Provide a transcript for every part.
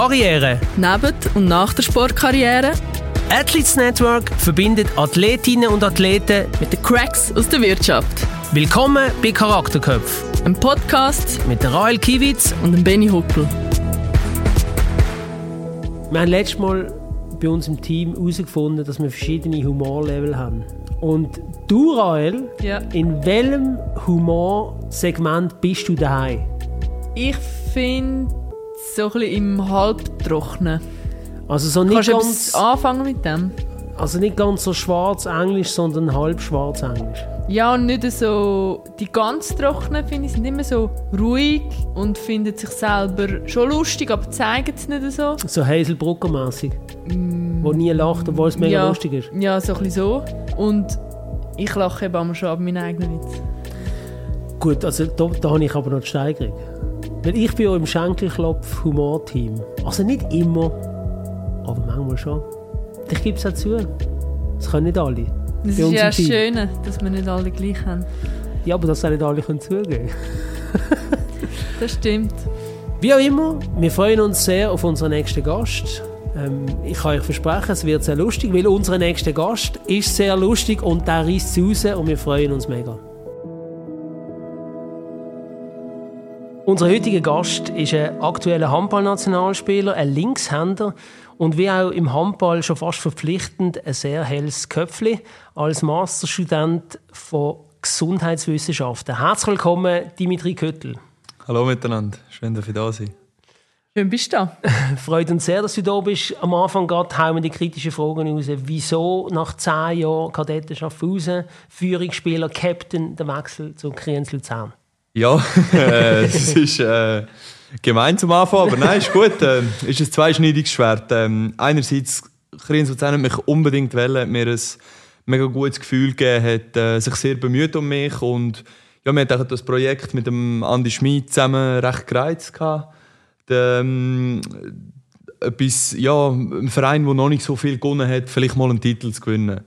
Karriere. Neben und nach der Sportkarriere. Athletes Network verbindet Athletinnen und Athleten mit den Cracks aus der Wirtschaft. Willkommen bei Charakterköpf. Ein Podcast mit der Rael Kiewitz und dem Benny Huckel. Wir haben letztes Mal bei uns im Team herausgefunden, dass wir verschiedene Humorlevel haben. Und du, Rael, ja. in welchem Humorsegment bist du daheim? Ich finde so ein bisschen im Halbtrocknen. Also so nicht Kannst ganz, du anfangen mit dem? Also nicht ganz so schwarz-englisch, sondern halb schwarz-englisch. Ja, und nicht so... Die ganz trockenen, finde ich, sind immer so ruhig und finden sich selber schon lustig, aber zeigen es nicht so. So Hazel Brucker-mässig. Mm, wo nie lacht, obwohl es mega ja, lustig ist. Ja, so ein bisschen so. Und ich lache eben auch schon ab meinen eigenen Witz. Gut, also da, da habe ich aber noch die Steigerung. Weil ich bin ja im Schenkelklopf-Humor-Team. Also nicht immer, aber manchmal schon. Ich gebe es auch zu. Das können nicht alle. Das ist ja das Schöne, dass wir nicht alle gleich haben. Ja, aber das auch nicht alle können zugeben Das stimmt. Wie auch immer, wir freuen uns sehr auf unseren nächsten Gast. Ähm, ich kann euch versprechen, es wird sehr lustig, weil unser nächster Gast ist sehr lustig und der reißt raus und wir freuen uns mega. Unser heutiger Gast ist ein aktueller Handballnationalspieler, ein Linkshänder und wie auch im Handball schon fast verpflichtend ein sehr helles Köpfli als Masterstudent von Gesundheitswissenschaften. Herzlich willkommen, Dimitri Köttel. Hallo miteinander, schön, dass ich da sein. Schön bist du da. Freut uns sehr, dass du da bist. Am Anfang gerade hauen wir die kritischen Fragen raus. Wieso nach zehn Jahren Kadetten Schaffhausen, Führungsspieler, Captain, der Wechsel zu Kriens Luzern? Ja, äh, das ist äh, gemein zum Anfang, aber nein, ist gut. Äh, ist ein zweischneidiges Schwert. Ähm, einerseits, Kriens Luzern hat mich unbedingt wollen, mir ein mega gutes Gefühl gegeben, hat äh, sich sehr bemüht um mich und ja, wir hatten das Projekt mit dem Andi Schmid zusammen recht gereizt. Ähm, etwas, ja, ein Verein, der noch nicht so viel gewonnen hat, vielleicht mal einen Titel zu gewinnen.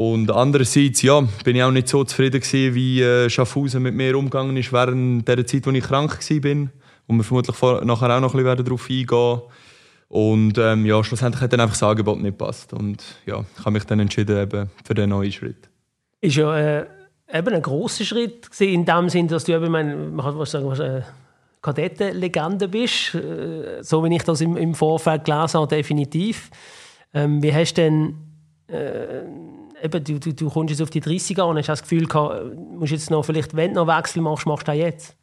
Und andererseits, ja, bin ich auch nicht so zufrieden gewesen, wie äh, Schaffhausen mit mir umgegangen ist während der Zeit, als ich krank war. Und wir vermutlich vor, nachher auch noch ein bisschen darauf eingehen Und ähm, ja, schlussendlich hat dann einfach das Angebot nicht gepasst. Und ja, ich habe mich dann entschieden eben für den neuen Schritt. Ist ja äh, eben ein grosser Schritt in dem Sinn, dass du eben, man kann was sagen, was, äh, Kadettenlegende bist. Äh, so wie ich das im, im Vorfeld gelesen habe, definitiv. Ähm, wie hast du denn äh, eben, du, du, du kommst jetzt auf die 30er und hast das Gefühl gehabt, musst jetzt noch, vielleicht, wenn du noch Wechsel machst, machst du das jetzt?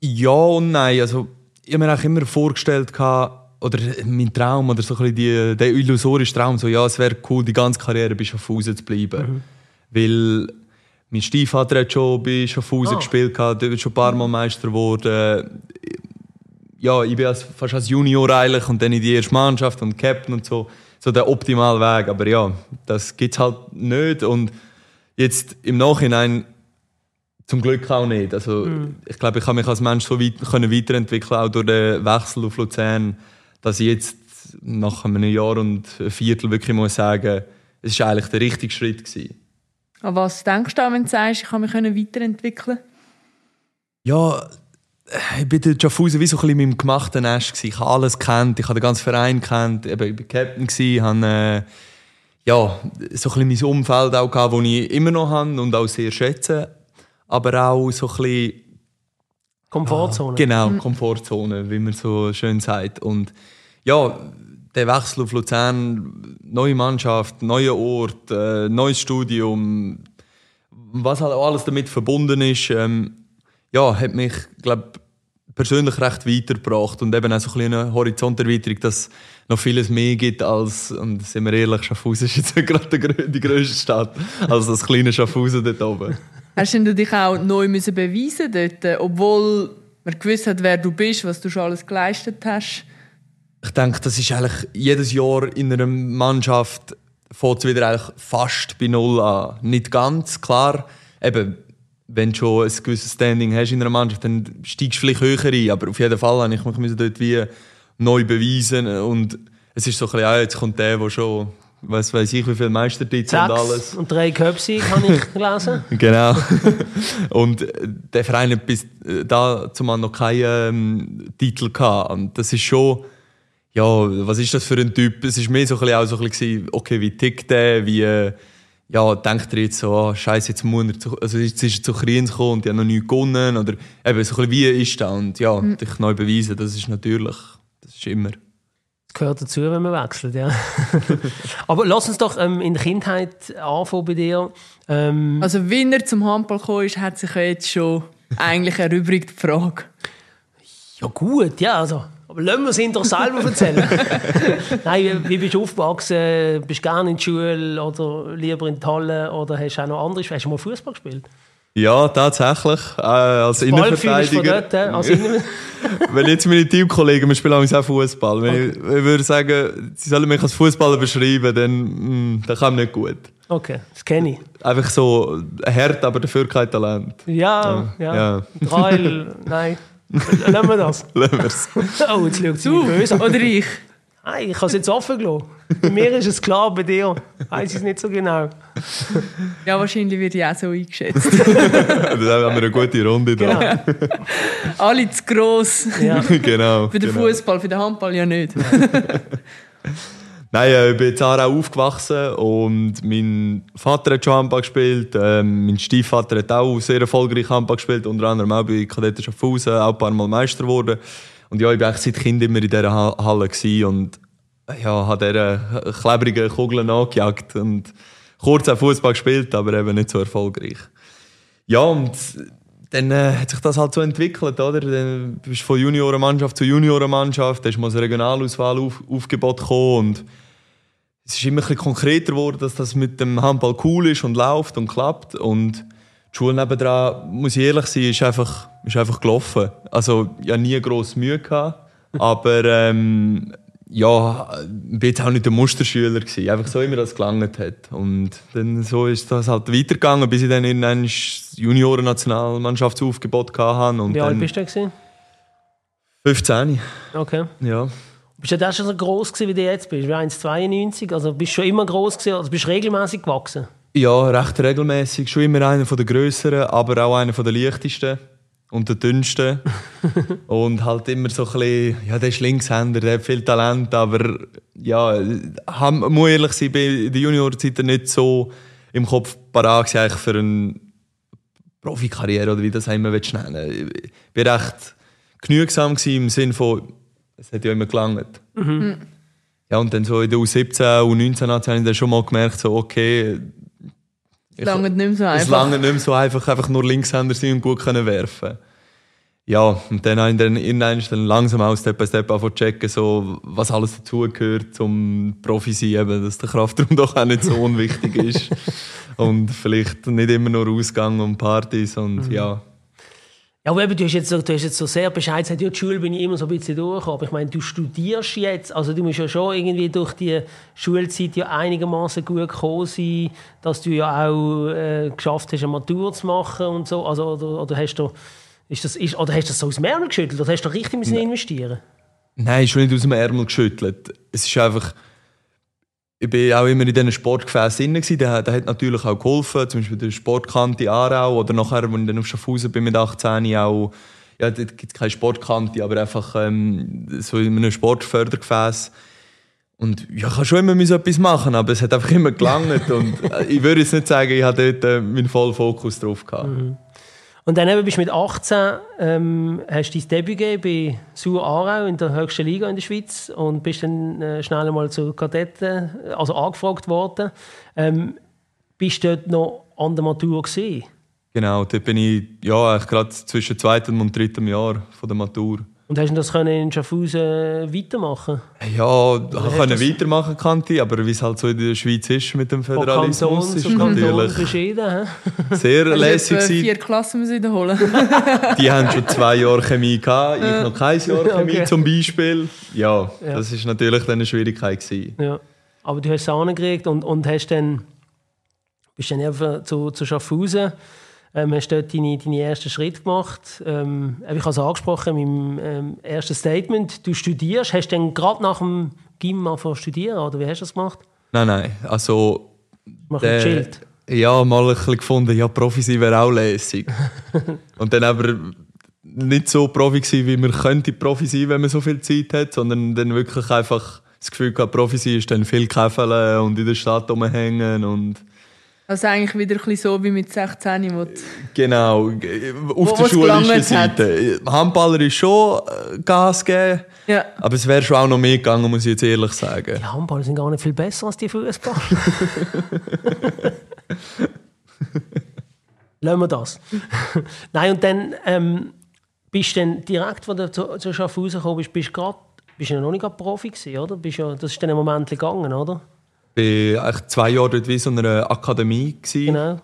Ja und nein. Also, ich habe mir auch immer vorgestellt, oder mein Traum, oder so ein die, der illusorische Traum, so, ja, es wäre cool, die ganze Karriere bei Schaffhausen zu bleiben. Mhm. Weil mein Stiefvater hat schon bei Schaffhausen ah. gespielt, der ist schon ein paar Mal Meister geworden. Ja, ich bin fast als Junior eigentlich und dann in die erste Mannschaft und Captain und so so der optimale Weg. Aber ja, das gibt es halt nicht. Und jetzt im Nachhinein zum Glück auch nicht. Also, mhm. Ich glaube, ich habe mich als Mensch so weit können weiterentwickeln, auch durch den Wechsel auf Luzern, dass ich jetzt nach einem Jahr und einem Viertel wirklich muss sagen, es war eigentlich der richtige Schritt. Gewesen. An was denkst du, wenn du sagst, ich kann mich weiterentwickeln? Ja, ich bin in Schaffhausen wie so ein bisschen in meinem gemachten Nest. Ich habe alles kennt, ich habe den ganzen Verein kennt, ich war Captain, gewesen, habe äh, ja, so ein bisschen mein Umfeld auch gehabt, das ich immer noch habe und auch sehr schätze. Aber auch so ein bisschen... Komfortzone. Ah, genau, mhm. Komfortzone, wie man so schön sagt. Und ja, der Wechsel auf Luzern, neue Mannschaft, neuer Ort, äh, neues Studium, was halt auch alles damit verbunden ist, ähm, ja, hat mich, glaube persönlich recht weitergebracht und eben auch so ein eine Horizonterweiterung, dass es noch vieles mehr gibt als, und sind wir ehrlich, Schaffhausen ist jetzt gerade die grösste Stadt, als das kleine Schaffhausen dort oben. Hast du dich auch neu müssen beweisen dort, obwohl man gewusst hat, wer du bist, was du schon alles geleistet hast? Ich denke, das ist eigentlich jedes Jahr in einer Mannschaft fängt es wieder eigentlich fast bei Null an. Nicht ganz, klar. Eben, wenn du schon ein gewisses Standing hast in einer Mannschaft, dann steigst du vielleicht höher ein. Aber auf jeden Fall habe ich mich dort wie neu beweisen. Und es ist so ein bisschen, ja, jetzt kommt der, der schon, was weiß ich, wie viele Meistertitel und alles. und drei Köpfe, habe ich gelesen. genau. und der Verein hat bis äh, da zumal noch keinen ähm, Titel gehabt. Und das ist schon, ja, was ist das für ein Typ? Es war mehr so ein bisschen auch so ein bisschen, okay, wie tickt der, wie, äh, ja, denkt er jetzt so, ah, scheiße, jetzt muss er zu, also jetzt ist er zu Kriens gekommen und die haben noch nichts gewonnen, oder eben so ein bisschen, wie ist das? Und ja, Mhm. dich neu beweisen, das ist natürlich, das ist immer. Das gehört dazu, wenn man wechselt, ja. Aber lass uns doch ähm, in der Kindheit anfangen bei dir. Ähm, Also, wie er zum Handball gekommen ist, hat sich ja jetzt schon eigentlich erübrigt die Frage. ja gut, ja, also. Aber lassen wir es ihn doch selber erzählen. Nein, wie, wie bist du aufgewachsen? Bist du gerne in der Schule oder lieber in die Halle? Oder hast du auch noch andere Hast du mal Fußball gespielt? Ja, tatsächlich, äh, als Innenverteidiger. dort, äh, als Innen Wenn jetzt meine Teamkollegen, wir spielen auch Fußball, wenn ich, ich würde sagen, sie sollen mich als Fußballer beschreiben, dann, mm, dann kann nicht gut. Okay, das kenne ich. Einfach so hart, aber dafür kein Talent. Ja, ja. ja. Dreil, nein. Lassen wir das. Lassen wir's. Oh, jetzt schaut sie Du mich böse oder ich? Nein, ich habe es jetzt offen gelassen. Bei mir ist es klar, bei dir weiß ich es nicht so genau. Ja, wahrscheinlich wird ich auch so eingeschätzt. Dann haben wir eine gute Runde Genau. da. Alle zu gross. Ja. genau. Für den genau. Fußball, für den Handball ja nicht. Nein, äh, ich bin in Aarau aufgewachsen und mein Vater hat schon Handball gespielt. Ähm, mein Stiefvater hat auch sehr erfolgreich Handball gespielt, unter anderem auch bei Kadetten Schaffhausen, auch ein paar Mal Meister geworden. Und ja, ich war seit Kind immer in dieser Ha- Halle und äh, ja, habe dieser klebrigen Kugel nachgejagt und kurz auch Fußball gespielt, aber eben nicht so erfolgreich. Ja, und dann äh, hat sich das halt so entwickelt, oder? Dann bist du von Juniorenmannschaft zu Juniorenmannschaft, dann ist mal ein Regionalauswahl auf, gekommen und es ist immer ein bisschen konkreter geworden, dass das mit dem Handball cool ist und läuft und klappt und die Schule nebendran, muss ich ehrlich sein, ist einfach, ist einfach gelaufen. Also, ich hatte nie grosse Mühe, gehabt, aber ähm, ja, ich bin jetzt auch nicht der Musterschüler gewesen. Einfach so immer, dass es gelangt hat. Und dann so ist das halt weitergegangen, bis ich dann irgendwann das Junioren-Nationalmannschaftsaufgebot hatte. Und Wie alt bist du denn? 15, Okay. ja. Bist du da schon so groß gewesen, wie du jetzt bist? Wie 1,92? Also bist du schon immer groß gewesen? Also bist du regelmäßig gewachsen? Ja, recht regelmäßig. Schon immer einer der grösseren, aber auch einer der leichtesten und der dünnsten. und halt immer so ein bisschen, ja, der ist Linkshänder, der hat viel Talent, aber ja, muss ehrlich sein, bin in der Juniorzeit nicht so im Kopf parat eigentlich für eine Profikarriere oder wie das immer willst nennen Ich bin recht genügsam im Sinne von, es hat ja immer gelangt. Ja, und dann so in der U17, U19 habe ich dann schon mal gemerkt, so, okay, Es lange nicht mehr so es einfach. lange nicht mehr so einfach, einfach nur Linkshänder sein und gut können werfen. Ja, und dann habe ich dann irgendwann dann langsam auch Step by Step angefangen zu checken, so, was alles dazugehört zum Profi sein, eben, dass der Kraftraum doch auch nicht so unwichtig ist. und vielleicht nicht immer nur Ausgang und Partys und ja. Ja, aber eben, du hast jetzt so, du hast jetzt so sehr bescheid gesagt, ja, die Schule bin ich immer so ein bisschen durch. Aber ich meine, du studierst jetzt, also du musst ja schon irgendwie durch die Schulzeit ja einigermaßen gut gekommen sein, dass du ja auch äh, geschafft hast, eine Matur zu machen und so. Also, oder, oder, hast du, ist das, ist, oder hast du das so aus dem Ärmel geschüttelt? Oder hast du da richtig müssen investieren Nein, schon nicht aus dem Ärmel geschüttelt. Es ist einfach. Ich bin auch immer in diesen Sportgefäßen drin. Der, der hat natürlich auch geholfen, zum Beispiel der Sportkante Aarau oder nachher, als ich dann auf Schaffhausen bin mit 18 auch. Ja, dort gibt es keine Sportkante, aber einfach ähm, so in einem Sportfördergefäß. Und ja, ich habe schon immer müssen etwas machen, aber es hat einfach immer gelangt. und äh, ich würde jetzt nicht sagen, ich hatte dort äh, meinen vollen Fokus drauf gehabt. Und dann eben bist du mit 18 ähm, hast dein Debüt gegeben bei Sur Aarau in der höchsten Liga in der Schweiz und bist dann äh, schnell einmal zu Kadetten, also angefragt worden. Ähm, bist du dort noch an der Matur gesehen? Genau, dort bin ich ja, gerade zwischen zweitem und drittem Jahr von der Matur. Und hast du das können in Schaffhausen weitermachen? Ja, ich konnte weitermachen, kannte, aber wie es halt so in der Schweiz ist mit dem Von Föderalismus, Kanton ist natürlich beschieden. hä? sehr lässig gewesen. vier Klassen müssen wiederholen. Die haben schon zwei Jahre Chemie gehabt, ich noch kein Jahr Chemie Okay. zum Beispiel. Ja, Ja. das ist natürlich dann eine Schwierigkeit gewesen. Ja. Aber du hast es angekriegt und, und hast dann, bist dann einfach zu, zu Schaffhausen, ähm, hast dort deine, deine ersten Schritte gemacht. Ähm, ich habe es angesprochen in meinem ähm, ersten Statement. Du studierst, hast dann gerade nach dem Gym angefangen studieren, oder wie hast du das gemacht? Nein, nein, also... Mach der- gechillt. Ja, mal ein bisschen gefunden, ja, Profi sein wäre auch lässig. und dann aber nicht so Profi gewesen, wie man könnte Profi sein, wenn man so viel Zeit hat, sondern dann wirklich einfach das Gefühl gehabt, Profi sein ist dann viel käfeln und in der Stadt rumhängen und Also eigentlich wieder ein bisschen so wie mit 16, wo Genau, auf Wo- der schulischen gelangt hat. Seite. Handballer ist schon äh, Gas geben, Ja. aber es wäre schon auch noch mehr gegangen, muss ich jetzt ehrlich sagen. Die Handballer sind gar nicht viel besser als die Fußballer. Lassen wir das. Nein, und dann ähm, bist du dann direkt, als du zu, zu Schaffhausen gekommen bist, bist du grad, bist du ja noch nicht gerade Profi gewesen, oder? Bist ja, das ist dann ein Moment gegangen, oder? Ich war eigentlich zwei Jahre dort wie so einer Akademie gewesen Genau.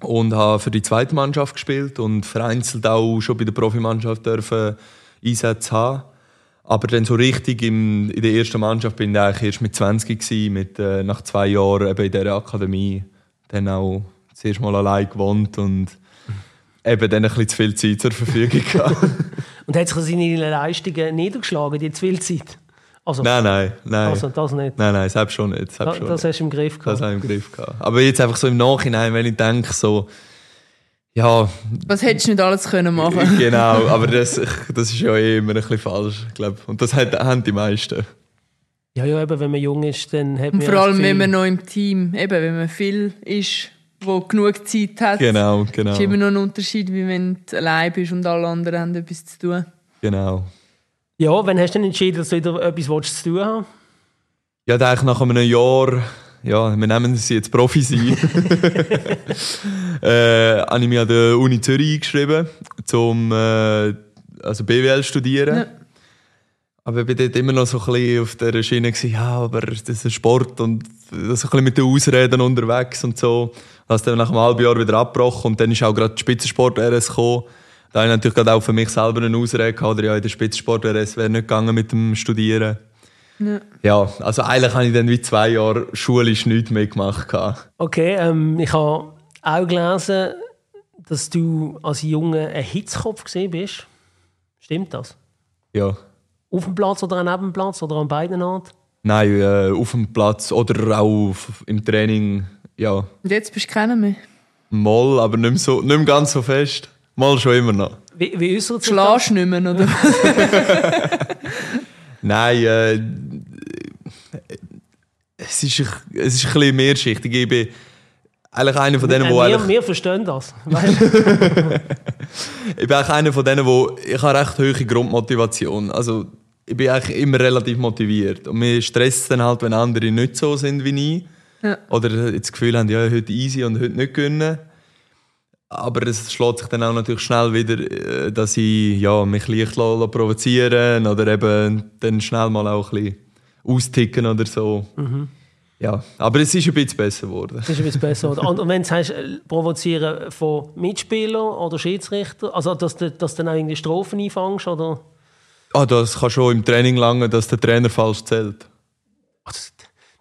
und habe für die zweite Mannschaft gespielt und vereinzelt auch schon bei der Profimannschaft dürfen Einsätze haben. Aber dann so richtig im, in der ersten Mannschaft bin ich eigentlich erst mit 20 gewesen, mit, äh, nach zwei Jahren eben in dieser Akademie. Dann auch zuerst mal allein gewohnt und eben dann ein bisschen zu viel Zeit zur Verfügung gehabt. Und hat sich das in deinen Leistungen niedergeschlagen, die zu viel Zeit? Also, nein, nein, nein. also das nicht. Nein, nein, selbst schon nicht. Da, Selbst schon das nicht. hast du im Griff Das gehabt. habe ich im Griff gehabt. Aber jetzt einfach so im Nachhinein, wenn ich denke, so, ja, Was hättest du nicht alles können machen genau, aber das, das ist ja eh immer ein bisschen falsch, ich glaube. Und das haben die meisten. Ja, ja, eben, wenn man jung ist, dann hat man Und vor allem, wenn man noch im Team, eben, wenn man viel ist, wo genug Zeit hat, Genau, genau. ist immer noch ein Unterschied, wie wenn du allein bist und alle anderen haben etwas zu tun. genau. Ja, wann hast du denn entschieden, dass du wieder etwas willst zu tun haben Ja, da nach einem Jahr, ja, wir nennen sie jetzt Profi sein, äh, habe ich mich an der Uni Zürich eingeschrieben, zum äh, also BWL studieren. Ja. Aber ich war dort immer noch so ein bisschen auf der Schiene, gewesen, ja, aber das ist ein Sport und so ein bisschen mit den Ausreden unterwegs und so. Das dann nach einem halben Jahr wieder abgebrochen und dann ist auch gerade die Spitzensport-RS gekommen. Da habe ich natürlich gerade auch für mich selber eine Ausrede gehabt, oder ja, in der Spitzensport-RS wäre nicht gegangen mit dem Studieren. Ja. Ja, also eigentlich habe ich dann wie zwei Jahre schulisch nichts mehr gemacht. Okay, ähm, ich habe auch gelesen, dass du als Junge ein Hitzkopf gesehen bist. Stimmt das? Ja. Auf dem Platz oder neben dem Platz oder an beiden Orten? Nein, äh, auf dem Platz oder auch auf, im Training, ja, Und jetzt bist du keiner mehr. mal, aber nicht mehr, so, nicht mehr ganz so fest. Mal schon immer noch. Wie, wie äußert sich du nicht mehr, oder? Nein, äh, es, ist, ein- es ist ein bisschen mehrschichtig. Ich bin eigentlich einer von denen, Äh, wo wir, eigentlich, wir verstehen das. Ich bin eigentlich einer von denen, wo ich habe recht hohe Grundmotivation. Also ich bin eigentlich immer relativ motiviert und mir stresst es dann halt, wenn andere nicht so sind wie ich. Ja. Oder das Gefühl haben, ja, heute easy und heute nicht gönnen. Aber es schlägt sich dann auch natürlich schnell wieder, äh, dass ich ja, mich leicht provozieren oder eben dann schnell mal auch ein bisschen austicken oder so. Ja, aber es ist ein bisschen besser geworden. das ist ein bisschen besser. oder? Und, wenn du sagst, äh, provozieren von Mitspielern oder Schiedsrichter, also dass du, dass du dann auch irgendwie Strophen einfangst oder... Ah, das kann schon im Training lange, dass der Trainer falsch zählt. Ach, das-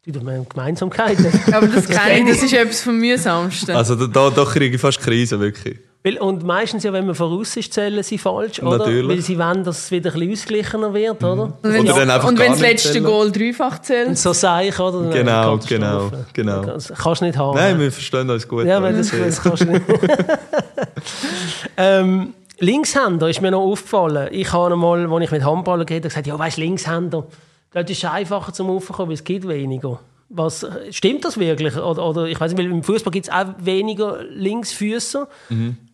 Du, du meinst Gemeinsamkeiten. Aber das ich. das ist etwas vom Mühsamsten. Also da, da, da kriege ich fast Krise, wirklich. Weil, und meistens, ja, wenn man voraus ist, zählen sie falsch, oder? Natürlich. Weil sie wollen, dass es wieder ein bisschen ausgeglichener wird, oder? und wenn Oder einfach und wenn das letzte zählen. Goal dreifach Und zählt, so sage ich, oder? Genau, genau, genau. Das kannst du nicht haben. Nein, wir verstehen uns gut. ja, weil das, das kannst du nicht. ähm, Linkshänder ist mir noch aufgefallen. Ich habe einmal, als ich mit Handballern geredet habe, gesagt, ja, weißt du, Linkshänder, das ist einfacher zum Aufkommen, weil es gibt weniger. Was, stimmt das wirklich? Oder, oder ich weiß nicht, weil im Fußball gibt es auch weniger Linksfüßer.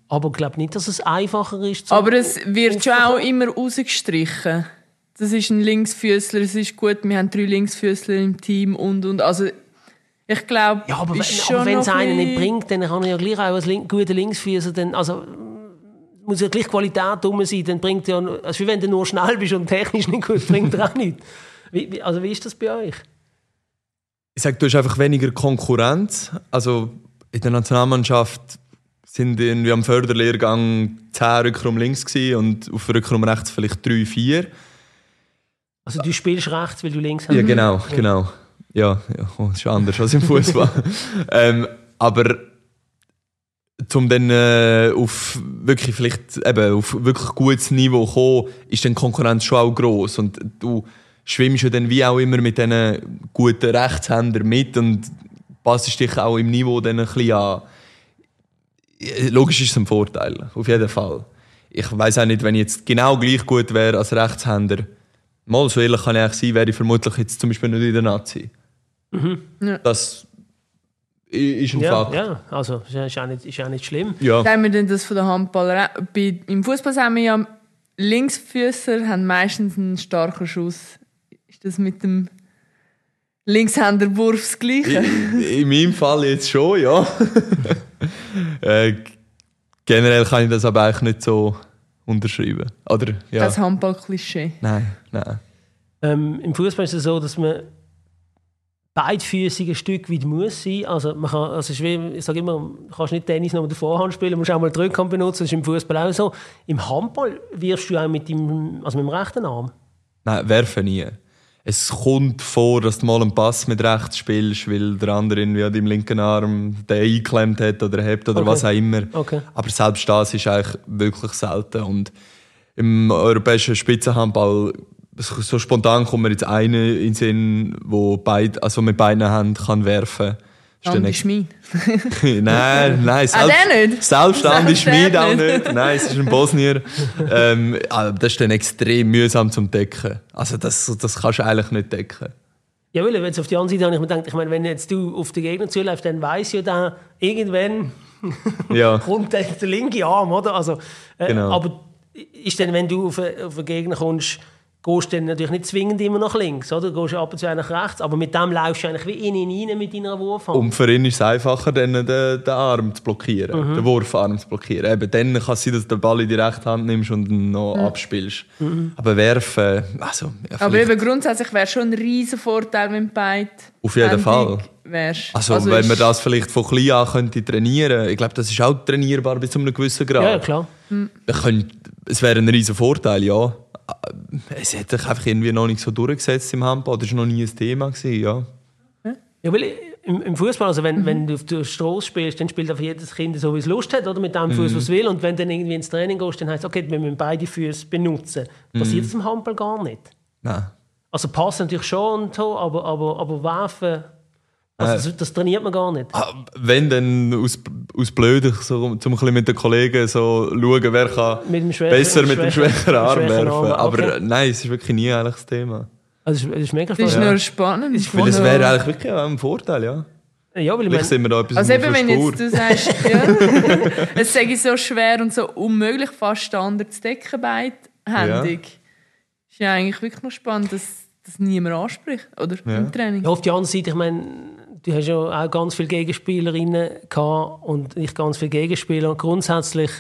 Aber ich glaube nicht, dass es einfacher ist. zum- aber es wird schon auch immer rausgestrichen. Das ist ein Linksfüßler, es ist gut, wir haben drei Linksfüßler im Team und und. Also, ich glaube, Ja, aber, aber wenn es einen ein nicht bringt, dann kann er ja gleich auch als link guter Linksfüßer, dann, also muss ja gleich Qualität rum sein, dann bringt ja, also wie wenn du nur schnell bist und technisch nicht gut, bringt er auch nichts. Wie, wie, also wie ist das bei euch? Ich sage, du hast einfach weniger Konkurrenz. Also in der Nationalmannschaft sind irgendwie am Förderlehrgang 10 Rückraum links und auf Rückraum rechts vielleicht 3, 4. Also du spielst rechts, weil du links hast. Ja, genau, genau. Ja, ja oh, das ist anders als im Fußball. ähm, aber um dann äh, auf wirklich vielleicht eben auf wirklich gutes Niveau zu kommen, ist dann die Konkurrenz schon auch groß und du schwimmst ja dann wie auch immer mit diesen guten Rechtshändern mit und passt dich auch im Niveau dann ein bisschen an. Ja, Logisch ist es ein Vorteil, auf jeden Fall. ich weiß auch nicht, wenn ich jetzt genau gleich gut wäre als Rechtshänder. Mal so ehrlich kann ich eigentlich sein, wäre ich vermutlich jetzt zum Beispiel nicht in der Nazi. Ja. Das ist ein Ja, Fakt. ja, also ist auch nicht, ist auch nicht schlimm. Ja. Sagen wir denn das von der Handballer? Bei, Im Fußball sagen wir ja, Linksfüßer haben meistens einen starken Schuss. Ist das mit dem Linkshänderwurf das Gleiche? In, in meinem Fall jetzt schon, ja. äh, generell kann ich das aber eigentlich nicht so unterschreiben. Oder? Ja. Das Handball-Klischee. Nein, nein. Ähm, Im Fußball ist es so, dass man beidfüßig ein Stück weit muss sein. Also man kann, also ist wie, ich sage immer, du kannst nicht Tennis noch mit der Vorhand spielen, du musst auch mal die Rückhand benutzen. Das ist im Fußball auch so. Im Handball wirfst du auch mit dem, also mit dem rechten Arm. Nein, werfen nie. Es kommt vor, dass du mal einen Pass mit rechts spielst, weil der andere irgendwie an deinem linken Arm den eingeklemmt hat oder hebt oder Okay. was auch immer. Okay. Aber selbst das ist eigentlich wirklich selten. Und im europäischen Spitzenhandball, so spontan kommt mir jetzt einer in den Sinn, wo beid, also mit beiden Händen kann werfen kann. Andi Schmid. nein, nein, Ah, der nicht? Selbst Andi Selbst Schmid auch nicht. Nein, es ist ein Bosnier. ähm, aber das ist dann extrem mühsam zum Decken. Also das, das kannst du eigentlich nicht decken. Ja, weil, wenn es auf die andere Seite habe ich mir gedacht, ich meine, wenn jetzt du auf den Gegner zuläufst, dann weiß ja da irgendwann Ja, kommt der, der linke Arm, oder? Also, äh, Genau. Aber ist dann, wenn du auf, auf einen Gegner kommst, gehst du dann natürlich nicht zwingend immer nach links, oder? Du gehst ab und zu nach rechts, aber mit dem laufst du eigentlich wie in ihn rein mit deiner Wurfhand. und für ihn ist es einfacher, dann den, den Arm zu blockieren, den Wurfarm zu blockieren. Eben dann kann es sein, dass du den Ball in die rechte Hand nimmst und ihn noch abspielst. Aber werfen, also... Ja, Aber eben grundsätzlich wäre schon ein riesen Vorteil, wenn beide Auf jeden Fall. wärst. Also, wenn man das vielleicht von klein an könnte trainieren ich glaube, das ist auch trainierbar bis zu einem gewissen Grad. ja, klar. Man könnte, es wäre ein riesen Vorteil, ja. Es hat sich einfach irgendwie noch nicht so durchgesetzt im Handball. Das war noch nie ein Thema. Gewesen, ja. Ja, weil im, im Fußball, also wenn, wenn du auf der Straße spielst, dann spielt einfach jedes Kind so, wie es Lust hat, oder mit dem Fuß, was es will. Und wenn du dann irgendwie ins Training gehst, dann heißt es, okay, wir müssen beide Füße benutzen. Passiert das im Handball gar nicht. Nein. Also passen natürlich schon und so, aber, aber, aber werfen, also das, das trainiert man gar nicht. Ah, Wenn dann aus, aus Blöd, so, um ein bisschen mit den Kollegen so schauen, wer kann Mit besser mit dem schwächeren- Arm werfen. Arm, Aber okay. äh, nein, es ist wirklich nie eigentlich das Thema. Also das ist, ist mega Das ist spannend. nur spannend. Weil es wäre eigentlich wirklich auch ein Vorteil, ja. Ja, weil ich meine, sind wir da etwas Also eben, der wenn jetzt du sagst, ja, es sage ich so schwer und so unmöglich, fast Standard zu decken, beidhändig. Ist ja eigentlich wirklich noch spannend, dass das niemand anspricht, oder? Im Training. Ja, auf die andere Seite, ich meine, du hast ja auch ganz viele Gegenspielerinnen gehabt und ich ganz viele Gegenspieler. Und grundsätzlich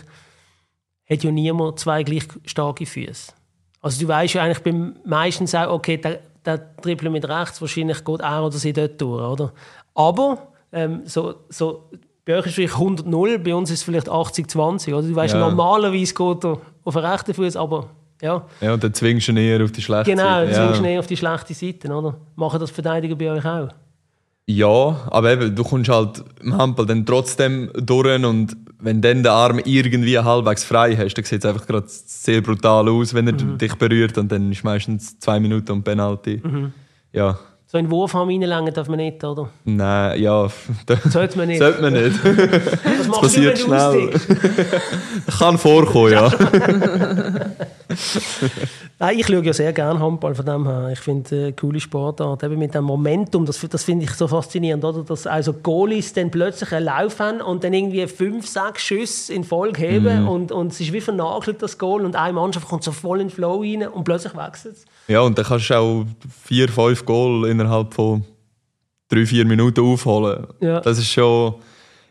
hat ja niemand zwei gleich starke Füße. Also du weißt ja eigentlich beim meistens auch, okay, der, der Triple mit rechts, wahrscheinlich geht er oder sie dort durch, oder? Aber ähm, so, so, bei euch ist es vielleicht 100-0, bei uns ist es vielleicht 80-20, oder? Du weißt Ja. normalerweise geht er auf den rechten Fuß, aber ja, Ja, und dann zwingst du ihn eher auf die schlechte genau, Seite. jetzt ja. ja. schnell auf die schlechte Seite, oder? Machen das Verteidiger bei euch auch? Ja, aber eben, du kommst halt im Handball dann trotzdem durch und wenn dann der Arm irgendwie halbwegs frei hast, dann sieht es einfach gerade sehr brutal aus, wenn er dich berührt und dann ist meistens zwei Minuten und Penalty. Ja, So in den Wurfarm reinlängen darf man nicht, oder? nein, ja, das Sollte man nicht. sollte man nicht. Das machst passiert schnell. Kann vorkommen, ja. Nein, ich schaue ja sehr gerne Handball von dem her. Ich finde äh, coole Sportart. Eben mit dem Momentum, das, das finde ich so faszinierend, oder? Dass also Goalies dann plötzlich einen Lauf haben und dann irgendwie fünf, sechs Schüsse in Folge heben und, und es ist wie vernagelt, das Goal und eine Mannschaft kommt so voll in den Flow rein und plötzlich wechselt es. Ja, und dann kannst du auch vier, fünf Goal innerhalb von drei, vier Minuten aufholen. Ja. Das ist schon...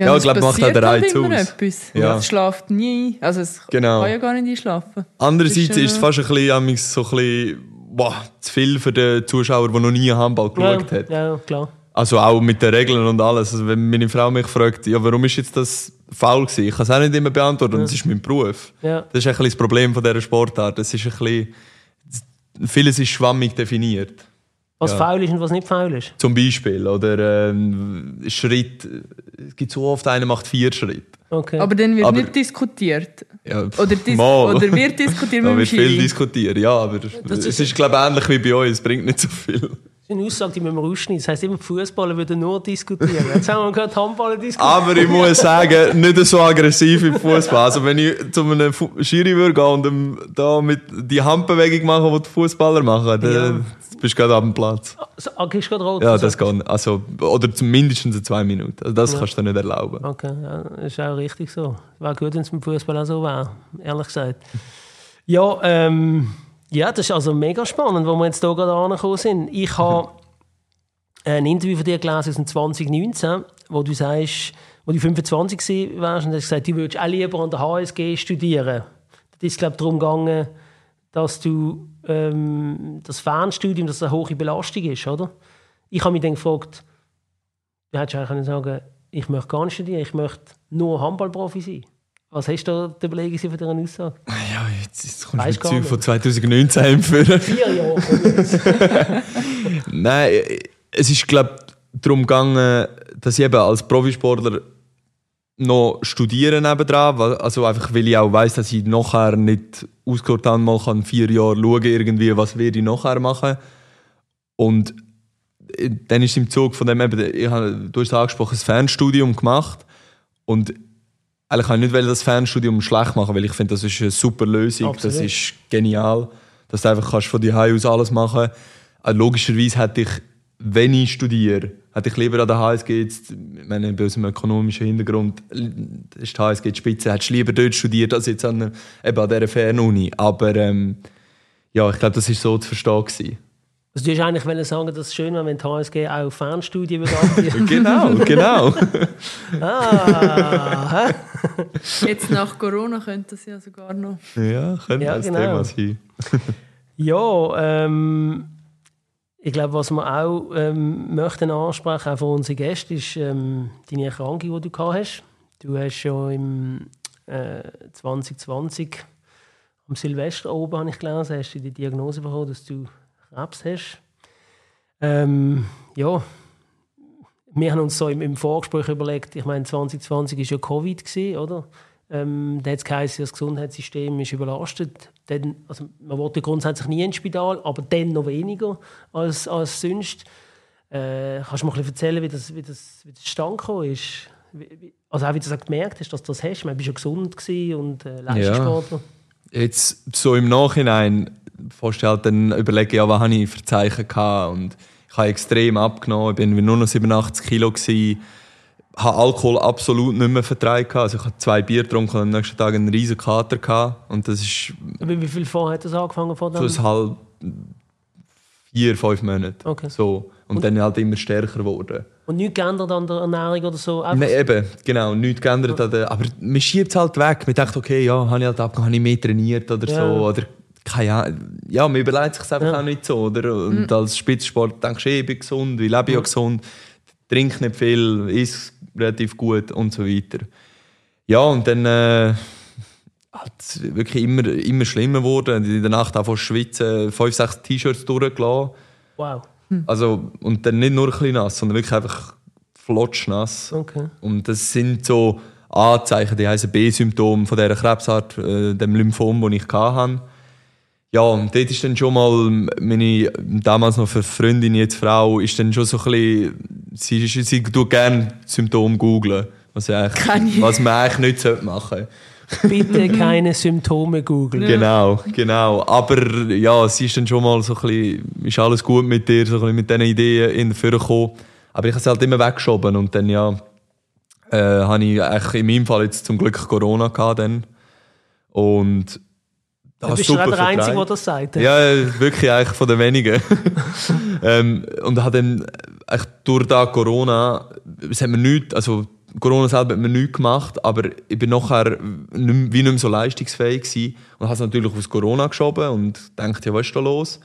Ja, das ich glaube, macht auch halt Reiz aus. Etwas. Ja. Es schlaft nie. Also es Genau. kann ja gar nicht einschlafen. Andererseits ist, ist es fast ein bisschen, so ein bisschen boah, zu viel für den Zuschauer, der noch nie Handball geschaut ja, hat. ja, klar. Also auch mit den Regeln und alles. Also wenn meine Frau mich fragt, ja, warum ist jetzt das faul gewesen? Ich kann es auch nicht immer beantworten, und das ist mein Beruf. Ja. Das ist ein bisschen das Problem von dieser Sportart. Das ist ein bisschen, vieles ist schwammig definiert. Was Ja. faul ist und was nicht faul ist. Zum Beispiel. Oder ähm, Schritt. Es gibt so oft, einer macht vier Schritte. Okay. Aber dann wird Aber- nicht diskutiert. Ja, Oder, dis mal. oder wird diskutiert Da mit dem wird viel diskutiert, ja, aber Das es ist- ist, glaube ich, ähnlich wie bei euch, es bringt nicht so viel. Das ist eine Aussage, die müssen wir rausschneiden. Das heisst, immer Fußballer würden nur diskutieren. Jetzt haben wir gerade Handballer diskutiert. Aber ich muss sagen, nicht so aggressiv im Fußball. Also wenn ich zu einem Schiri würde gehen und da mit die Handbewegung machen, die die Fußballer machen, dann Ja. bist du gerade am Platz. So, ah, gehst du gerade rot? Ja, Also- das geht. Also, oder zumindest in zwei Minuten. Also das kannst du dir nicht erlauben. Okay, ja, das ist auch richtig so. Wäre gut, wenn es beim Fußball auch so wäre, ehrlich gesagt. Ja, ähm, ja, das ist also mega spannend, wo wir jetzt hier gerade angekommen sind. Ich habe ein Interview von dir gelesen aus dem 2019, wo du sagst, wo du 25 gewesen warst und hast gesagt, du würdest auch lieber an der HSG studieren. Da ist glaube ich darum gegangen, dass du ähm, das Fernstudium, dass das eine hohe Belastung ist, oder? Ich habe mich dann gefragt, du hättest eigentlich sagen ich möchte gar nicht studieren, ich möchte nur Handballprofi sein. Was hast du da die Überlegung von dieser Aussage? Ja, jetzt, jetzt kommst Weißt du mit Zeug von nicht. 2019 einführen. Vier Jahre. Nein, es ist, glaube ich, darum gegangen, dass ich eben als Profisportler noch studieren nebendran, weil- also einfach, weil ich auch weiss, dass ich nachher nicht ausgehört habe, mal kann vier Jahre schauen, irgendwie, was werde ich nachher machen. Und äh, dann ist im Zug von dem eben, ich habe, du hast es angesprochen, ein Fernstudium gemacht und eigentlich kann ich nicht wollen, das Fernstudium schlecht machen, weil ich finde, das ist eine super Lösung, das Absolut. ist genial, dass du einfach kannst von die aus alles machen. Äh, Logischerweise hätte ich, wenn ich studiere, hätte ich lieber an der HSG jetzt, ich meine, bei unserem ökonomischen Hintergrund äh, ist die HSG die Spitze, hättest du lieber dort studiert als jetzt an, einer- eben an dieser Fernuni. Aber ähm, ja, ich glaube, das ist so zu verstehen gewesen. Also du hast eigentlich wollen sagen, dass es schön wäre, wenn die HSG auch Fernstudien würde. Genau, genau. ah? Jetzt nach Corona könnte das ja sogar noch. ja, könnte Ja, das genau. Thema sein. Ja, ähm, ich glaube, was wir auch ähm, möchten ansprechen, auch von unseren Gästen, ist ähm, deine Erkrankung, die du gehabt hast. Du hast schon im äh, 2020 am Silvester oben, habe ich gelesen, hast du die Diagnose bekommen, dass du Krebs hast. Ähm, ja, wir haben uns so im, im Vorgespräch überlegt, ich meine, 2020 war ja Covid, gewesen, oder? Ähm, da hat es geheißen, das Gesundheitssystem ist überlastet. Dann, also man wollte grundsätzlich nie ins Spital, aber dann noch weniger als, als sonst. Äh, kannst du mal ein bisschen erzählen, wie das, wie das, wie das gekommen ist? Wie, also auch wie du das gemerkt hast, dass du das hast. Ich meine, du bist ja gesund und äh, Leistungssportler. Jetzt so im Nachhinein halt dann überlegen, ja, was habe ich für Zeichen gehabt und ich habe extrem abgenommen, ich bin nur noch 87 Kilo gewesen, habe Alkohol absolut nicht mehr vertragen, also ich habe zwei Bier getrunken und am nächsten Tag einen riesen Kater gehabt und das ist Wie, wie viel vorher hat das angefangen? Vor so ein halb vier, fünf Monate Okay. so und, dann halt immer stärker geworden. Und nichts geändert an der Ernährung oder so? Nein, eben, genau, nichts geändert. an der- Aber man schiebt es halt weg. Man denkt, okay, ja, habe ich halt abgenommen, habe ich mehr trainiert oder Ja. so. Oder keine Ahnung. Ja, man überlegt sich einfach Ja. auch nicht so. Oder? Und als Spitzensport denkst du, eh, ich bin gesund, ich lebe ja gesund, trinke nicht viel, esse relativ gut und so weiter. Ja, und dann äh, hat es wirklich immer, immer schlimmer geworden. In der Nacht einfach schwitzen, fünf, sechs T-Shirts durchgelassen. Wow. Also, und dann nicht nur ein bisschen nass, sondern wirklich einfach flotschnass. Okay. Und das sind so Anzeichen, die heißen B-Symptome von dieser Krebsart, äh, dem Lymphom, das ich hatte. Ja, und dort ist dann schon mal meine damals noch für Freundin, jetzt Frau, ist dann schon so ein bisschen, sie, ist- sie tut gerne Symptome googlen, was, eigentlich- was man eigentlich nicht sollte machen Bitte keine Symptome googeln. Genau, genau. Aber ja, sie ist dann schon mal so ein bisschen, ist alles gut mit dir, so ein bisschen mit diesen Ideen in den Führer gekommen. Aber ich habe sie halt immer weggeschoben und dann ja, äh, habe ich eigentlich in meinem Fall jetzt zum Glück Corona gehabt dann. Und Du bist auch der Einzige, der das sagt. ja, wirklich eigentlich von den wenigen. ähm, und hat dann echt durch da Corona, es hat mir nichts, also Corona selber hat mir nichts gemacht, aber ich bin nachher nicht, mehr- wie nicht mehr so leistungsfähig gewesen und habe es natürlich aufs Corona geschoben und dachte, ja, was ist da los?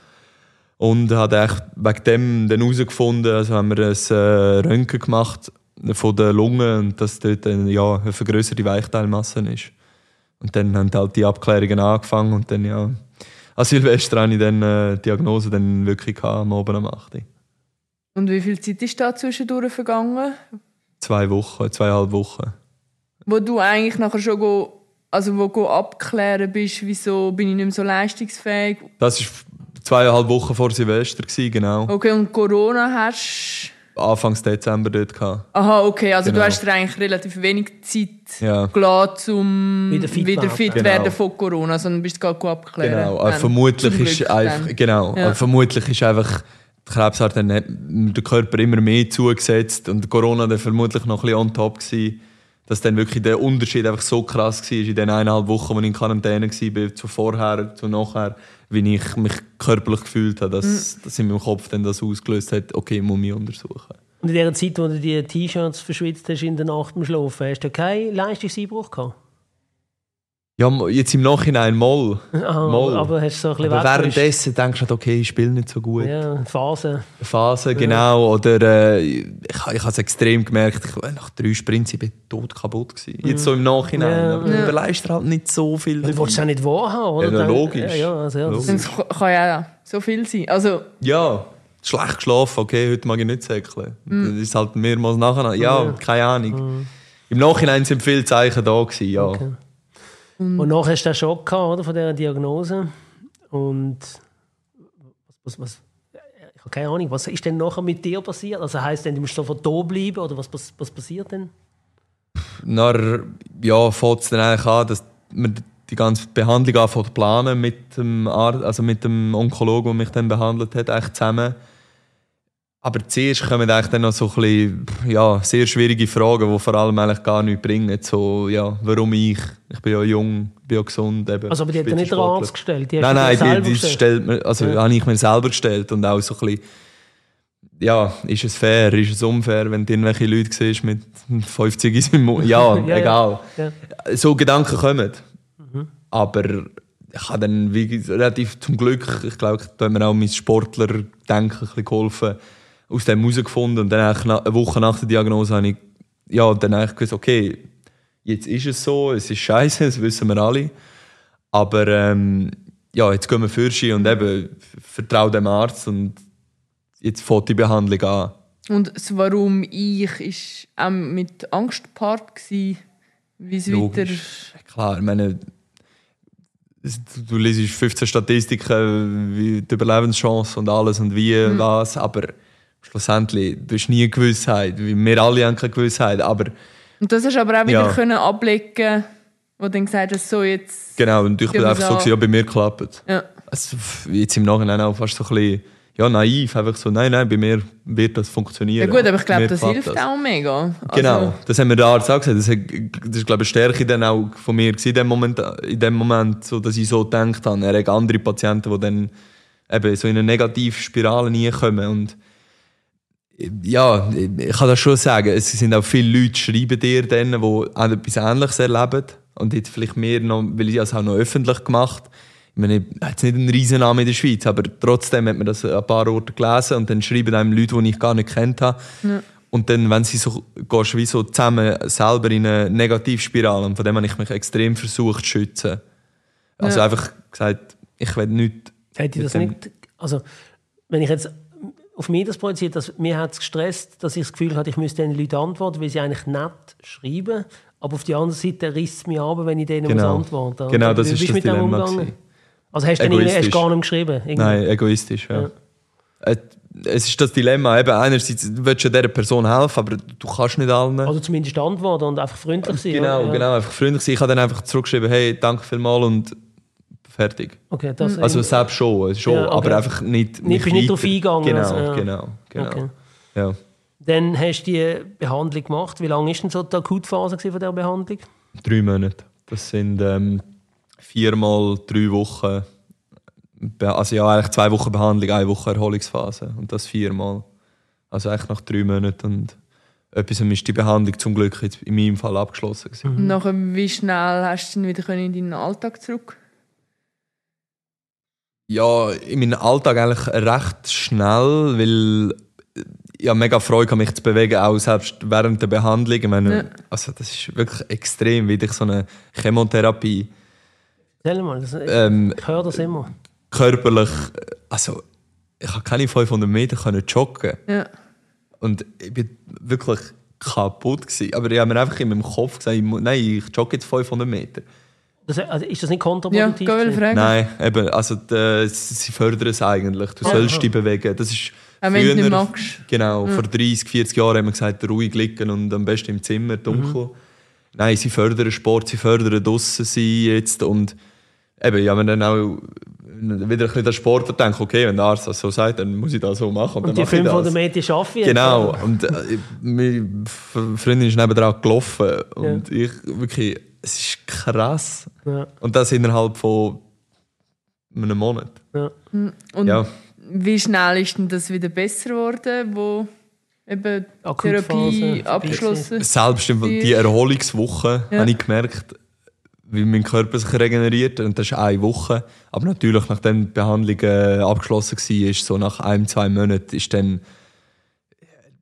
Und habe wegen dem dann herausgefunden, also haben wir ein äh, Röntgen gemacht von der Lunge und dass dort äh, ja, eine vergrößerte Weichteilmasse ist. Und dann haben halt die Abklärungen angefangen und dann ja, an Silvester hatte ich dann äh, die Diagnose dann wirklich gehabt, am Abend am 8. Und wie viel Zeit ist da zwischendurch vergangen? Zwei Wochen, zweieinhalb Wochen. Wo du eigentlich nachher schon go, also wo go abklären bist, wieso bin ich nicht mehr so leistungsfähig? Das ist zweieinhalb Wochen vor Silvester, gewesen, genau. Okay, und Corona hast Anfangs Dezember dort gehabt. Aha, okay, also Genau. du hast dir eigentlich relativ wenig Zeit Ja. gelassen, um Wieder fit wieder werden. fit Genau. werden von Corona, sondern bist gerade gut abklären. Genau, Dann. vermutlich ist einfach, dann. genau, Ja. äh, vermutlich ist einfach die Krebsart dann hat der Körper immer mehr zugesetzt und Corona dann vermutlich noch ein bisschen on top gewesen, dass dann wirklich der Unterschied einfach so krass war in den eineinhalb Wochen, wo ich in Quarantäne war, zu vorher, zu nachher, wie ich mich körperlich gefühlt habe, dass, dass in meinem Kopf dann das ausgelöst hat, okay, ich muss mich untersuchen. Und in der Zeit, wo du die T-Shirts verschwitzt hast in der Nacht beim Schlafen, hast du keinen Leistungseinbruch gehabt? Ja, jetzt im Nachhinein mal. Aha, Mal. aber hast so ein bisschen Aber währenddessen denkst du, halt, okay, ich spiele nicht so gut. Ja, Phase. Phase, genau. Oder äh, ich, ich habe es extrem gemerkt, ich, nach drei Sprints ich bin tot kaputt gewesen. Jetzt so im Nachhinein. Ja. aber du Ja. überleist halt nicht so viel. Du willst es auch nicht wahrhaben, oder? Ja, logisch. Ja, ja, also, ja, das Logisch. Es kann ja so viel sein. Also, Ja, schlecht geschlafen, okay, heute mag ich nicht säckeln. Das ist halt mehrmals nachher. Ja, keine Ahnung. Im Nachhinein sind viele Zeichen da gewesen, ja. Okay. Und nachher hast du den Schock gehabt, oder, von dieser Diagnose. Und was, was, was, ich habe keine Ahnung, was ist denn nachher mit dir passiert? Also heisst denn, du musst sofort da bleiben oder was, was, was passiert denn? Dann ja, fängt es dann eigentlich an, dass man die ganze Behandlung anfängt zu planen mit dem, Arzt, also mit dem Onkologen, der mich dann behandelt hat, eigentlich zusammen. Aber zuerst kommen eigentlich dann noch so ein bisschen, ja, sehr schwierige Fragen, die vor allem eigentlich gar nichts bringen. So, ja, warum ich? Ich bin ja jung, bin ja gesund. Eben, Also aber die hat dir nicht der. Arzt gestellt, die Nein, nein, selber die, die gestellt. stellt mir, also Ja. habe ich mir selber gestellt und auch so ein bisschen, ja, ist es fair, ist es unfair, wenn du irgendwelche Leute siehst mit 50 in seinem Mund? Ja, Ja, ja. egal. Ja. So Gedanken kommen. Aber ich habe dann wie, relativ zum Glück, ich glaube, da hat mir auch mein Sportler-Denken ein bisschen geholfen, aus dem herausgefunden und dann eine Woche nach der Diagnose habe ich ja, dann eigentlich gewusst, okay, jetzt ist es so, es ist scheiße, das wissen wir alle. Aber ähm, ja, jetzt gehen wir für Ski und eben vertraue dem Arzt und jetzt fängt die Behandlung an. und das Warum ich ist auch mit Angst gepaart wie es weiter... Klar, ich meine, du liest 15 Statistiken, wie die Überlebenschance und alles und wie, was, aber schlussendlich, du hast nie eine Gewissheit. Wir alle haben keine Gewissheit, aber Und das hast du aber auch wieder Ja. können ablegen, wo du dann gesagt hast, so jetzt... genau, und ich bin einfach so, gewesen, ja, bei mir klappt. Ja. Also, jetzt im Nachhinein auch fast so ein bisschen, ja, naiv, einfach so, nein, nein, bei mir wird das ja funktionieren. gut, aber ich glaube, das hilft auch mega. Also, Genau, das haben wir der Arzt auch gesagt. Das, hat, das ist, glaube ich, eine Stärke dann auch von mir in dem Moment, in dem Moment so, dass ich so gedacht habe. Er hat andere Patienten, die dann eben so in eine Negativspirale reinkommen. Und ja, ich kann das schon sagen. Es sind auch viele Leute, die schreiben dir dann, die auch etwas Ähnliches erleben. Und jetzt vielleicht mehr noch, weil ich das auch noch öffentlich gemacht ich meine, ich habe jetzt nicht einen riesen Namen in der Schweiz, aber trotzdem hat man das an ein paar Orten gelesen und dann schreiben einem Leute, die ich gar nicht kennt habe. Und dann, wenn sie so, gehst du wie so zusammen selber in eine Negativspirale und von dem habe ich mich extrem versucht zu schützen. Also Ja. einfach gesagt, ich will nicht... Hätte ich das nicht. Also, wenn ich jetzt auf mich das projiziert, dass mir hat es gestresst, dass ich das Gefühl hatte, ich müsste den Leuten antworten, weil sie eigentlich nett schreiben. Aber auf der anderen Seite risst es mich ab, wenn ich denen Genau. muss antworten Genau, das ist du das Dilemma. Also hast du irgendwie- hast du gar nicht geschrieben? Irgendwie? Nein, egoistisch, ja. Ja. Äh, Es ist das Dilemma, eben einerseits du willst ja dieser Person helfen, aber du kannst nicht allen. Oder zumindest antworten und einfach freundlich sein. genau? Ja. genau, einfach freundlich sein. Ich habe dann einfach zurückgeschrieben, hey, danke vielmals und fertig. Okay, das Also selbst schon, schon Ja, okay. aber einfach nicht Nicht- nicht drauf eingegangen, Genau, also, ja. genau, genau. Okay. Ja. Dann hast du die Behandlung gemacht. Wie lange war denn so die Akutphase von dieser Behandlung? Drei Monate. Das sind ähm, viermal drei Wochen. Also ja, eigentlich zwei Wochen Behandlung, eine Woche Erholungsphase. Und das viermal. Also eigentlich nach drei Monaten. Und etwas ist die Behandlung zum Glück jetzt in meinem Fall abgeschlossen. Gewesen. Und nachher, wie schnell hast du dann wieder können in deinen Alltag zurück? Ja, in meinem Alltag eigentlich recht schnell, weil ich habe mega Freude, gehabt, mich zu bewegen, auch selbst während der Behandlung. Ich meine, Ja. also das ist wirklich extrem, wie ich so eine Chemotherapie Erzähl mal, das, ähm, ich höre das immer. körperlich, also ich habe keine 500 Meter können joggen Ja. und ich bin wirklich kaputt gewesen. Aber ich habe mir einfach in meinem Kopf gesagt, nein, ich jogge jetzt 500 Meter. Das, also ist das nicht Ja, kontraproduktiv? gewesen? fragen. Nein, eben, also die, sie fördern es eigentlich. Du sollst dich bewegen. Das ist Auch wenn du nicht magst. Genau, vor 30, 40 Jahren haben wir gesagt, ruhig liegen und am besten im Zimmer, dunkel. Nein, sie fördern Sport, sie fördern draussen sein jetzt und eben, ja, wenn dann auch wieder ein bisschen der Sportler denkt, okay, wenn der Arzt das so sagt, dann muss ich das so machen und, Und dann die mache ich 500 das. Meter schaffe ich jetzt, Genau, und äh, meine Freundin ist nebenan gelaufen und ich wirklich, es ist krass. Ja, Und das innerhalb von einem Monat. ja. Und Ja. wie schnell ist denn das wieder besser geworden, wo eben Therapie abgeschlossen Selbst in die Erholungswoche Ja. habe ich gemerkt, wie mein Körper sich regeneriert. Und das ist eine Woche. Aber natürlich, nachdem die Behandlung äh, abgeschlossen war, ist so nach ein, zwei Monaten, ist dann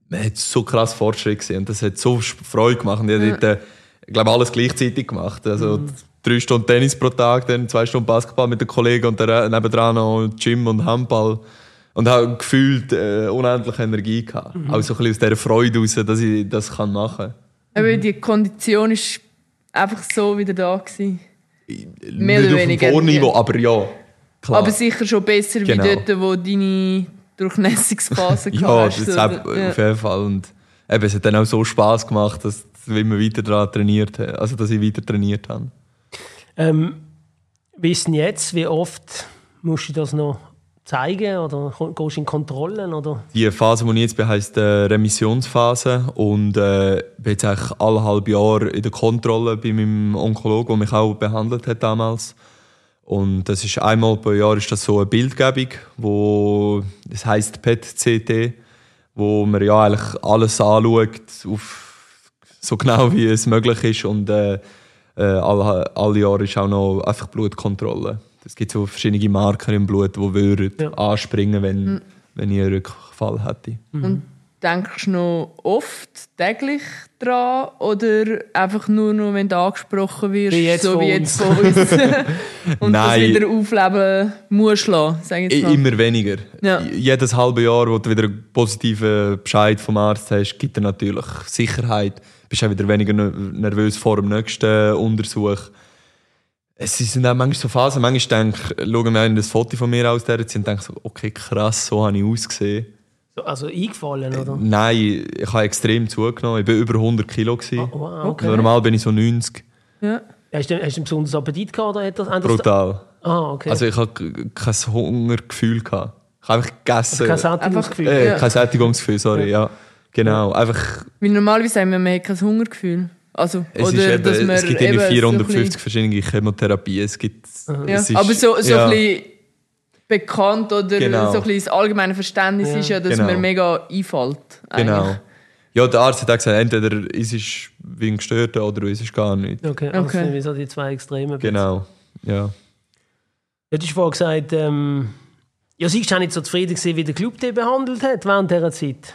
man hat so krass Fortschritt gesehen. Und das hat so Freude gemacht. Und ich habe dort, äh, ich glaube, alles gleichzeitig gemacht. Also drei Stunden Tennis pro Tag, dann zwei Stunden Basketball mit den Kollegen und dann nebendran noch Gym und Handball. Und habe gefühlt äh, unendliche Energie gehabt. Auch so ein bisschen aus dieser Freude raus, dass ich das kann machen kann. Eben die Kondition ist einfach so wieder da gewesen. Mehr Nicht oder auf dem weniger, Vorniveau, ja. aber ja. Klar. Aber sicher schon besser Genau. wie dort, wo deine Durchnässungsphase ja, hast. das hat, oder? auf jeden Fall. Und eben, es hat dann auch so Spass gemacht, dass wir immer weiter daran trainiert haben. Also, dass ich weiter trainiert habe. Ähm, wissen jetzt, wie oft musst du das noch zeigen oder gehst du in Kontrollen? Oder? Die Phase, die ich jetzt bin, heisst äh, Remissionsphase. Und äh, bin jetzt eigentlich alle halb Jahr in der Kontrolle bei meinem Onkologen, der mich auch behandelt hat damals. Und das ist einmal pro Jahr ist das so eine Bildgebung, wo das heisst PET-CT, wo man ja eigentlich alles anschaut, auf so genau wie es möglich ist. Und äh, äh, alle, alle Jahre ist auch noch einfach Blutkontrolle. Es gibt so verschiedene Marker im Blut, die würden Ja. anspringen, wenn, wenn ich einen Rückfall hätte. Und denkst du noch oft, täglich dran oder einfach nur noch, wenn du angesprochen wirst, Wie so wie jetzt von uns und Nein. das wieder aufleben musst lassen, sag ich jetzt mal. Immer weniger. Ja. Jedes halbe Jahr, wo du wieder einen positiven Bescheid vom Arzt hast, gibt dir natürlich Sicherheit. Du bist auch wieder weniger ner- nervös vor dem nächsten Untersuch. Es sind auch manchmal so Phasen, manchmal denke ich, schaue mir das Foto von mir aus dieser Zeit und denke so, okay, krass, so habe ich ausgesehen. So, Also eingefallen, oder? Nein, ich habe extrem zugenommen. Ich war über 100 Kilo. gewesen. Oh, wow, okay. Normal bin ich so 90. Ja. Hast du, hast du einen besonderen Appetit gehabt? Oder hat das, hat das Brutal. Ah, okay. Also ich hatte kein Hungergefühl. Gehabt. Ich habe einfach gegessen. kein Sättigungsgefühl. Äh, Ja. Kein Sättigungsgefühl, sorry, ja. Genau, einfach, Weil normalerweise haben wir, man hat kein Hungergefühl. Also, es, oder ist eben, dass man es gibt eben irgendwie so ein 450 verschiedene Chemotherapien. Es gibt, Ja. es ist, Aber so, so ja, ein bisschen bekannt oder Genau. so ein bisschen das allgemeine Verständnis Ja. ist ja, dass Genau. man mega einfällt. Genau. eigentlich. Ja, der Arzt hat auch gesagt, entweder ist es wie ein Gestörter oder es ist gar nicht. Okay, also Okay. sind wie so die zwei Extreme. Genau, ja. Du hast vorhin gesagt, ähm, ja, sie war auch nicht so zufrieden, gewesen, wie der Club dich behandelt hat während dieser Zeit.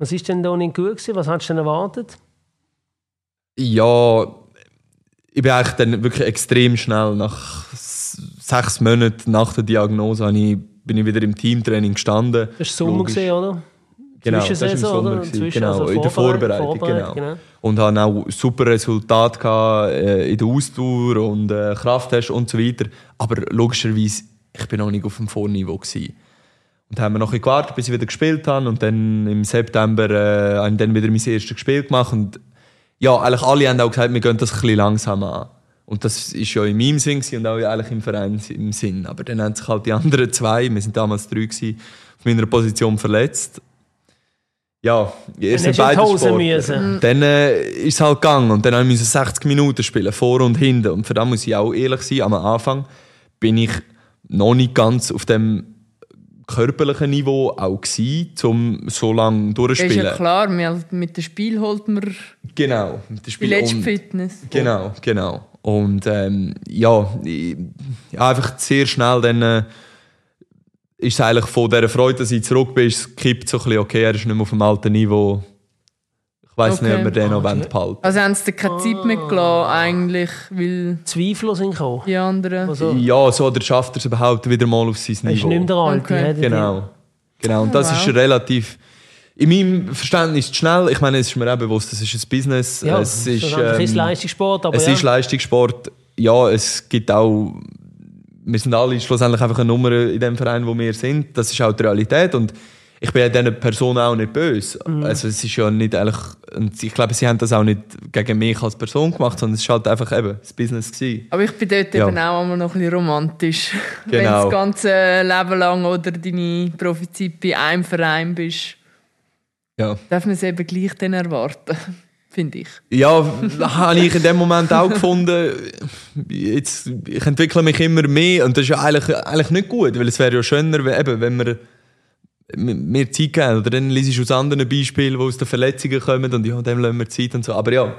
Was ist denn da nicht gut gewesen? Was hast du denn erwartet? Ja, ich bin eigentlich dann wirklich extrem schnell, nach sechs Monaten nach der Diagnose, ich, bin ich wieder im Teamtraining gestanden. Das war Sommer, Logisch. gewesen, oder? Genau, das war im Zwischensaison, Sommer. oder? gewesen, Zwischen- genau, also in der Vorbereit- Vorbereitung. Vorbereit, genau. genau. Und habe auch super Resultate gehabt, äh, in der Ausdauer und äh, Krafttest und so weiter. Aber logischerweise, ich bin noch nicht auf dem Vorniveau. Gewesen. Und haben wir noch ein bisschen gewartet, bis ich wieder gespielt habe. Und dann im September äh, habe ich dann wieder mein erstes Spiel gemacht. Und ja, eigentlich alle haben auch gesagt, wir gehen das ein bisschen langsam an. Und das ist ja in meinem Sinn und auch eigentlich im Verein im Sinn. Aber dann haben sich halt die anderen zwei, wir sind damals drei, gewesen, auf meiner Position verletzt. Ja, Dann in die beide Sportler. müssen. Dann äh, ist es halt gegangen und dann musste ich 60 Minuten spielen, vor und hinten. Und für das muss ich auch ehrlich sein, am Anfang bin ich noch nicht ganz auf dem körperlichen Niveau auch gewesen, um so lange Ja, ist durchzuspielen. ja klar, mit dem Spiel holt man Genau, mit dem die Spiel letzte und- Fitness. Genau, genau. Und ähm, ja, ich, einfach sehr schnell dann äh, ist es eigentlich von dieser Freude, dass ich zurück bin, es kippt so ein bisschen, okay, er ist nicht mehr auf dem alten Niveau. Ich weiß nicht, Okay. ob wir den noch Okay. behalten Also haben sie keine Zeit mehr gelassen, eigentlich, weil Zweifel sind gekommen. die anderen... Also, Ja, so oder schafft er es überhaupt wieder mal auf sein er ist nicht mehr Niveau. der Alte. Okay. Genau. Genau. Und das wow. ist relativ. In meinem Verständnis schnell. Ich meine, es ist mir auch bewusst, es ist ein Business. Ja, es ist, ist ähm, Leistungssport, aber es ja. ist Leistungssport. ja, es gibt auch, wir sind alle schlussendlich einfach eine Nummer in dem Verein, wo wir sind. Das ist auch die Realität und ich bin ja diesen Personen auch nicht böse. Mhm. Also es ist ja nicht eigentlich, und ich glaube, sie haben das auch nicht gegen mich als Person gemacht, sondern es war halt einfach eben das Business. Gewesen. Aber ich bin dort ja. eben auch immer noch ein bisschen romantisch. Genau. Wenn du das ganze Leben lang oder deine Prophezeit bei einem Verein bist, ja. darf man es eben gleich dann erwarten finde ich. Ja, habe ich in dem Moment auch gefunden. Jetzt, ich entwickle mich immer mehr und das ist ja eigentlich, eigentlich nicht gut, weil es wäre ja schöner, wenn, eben, wenn wir mehr Zeit geben. Oder dann liest du aus anderen Beispielen, wo aus den Verletzungen kommen und ja, dem lassen wir Zeit und so. Aber ja,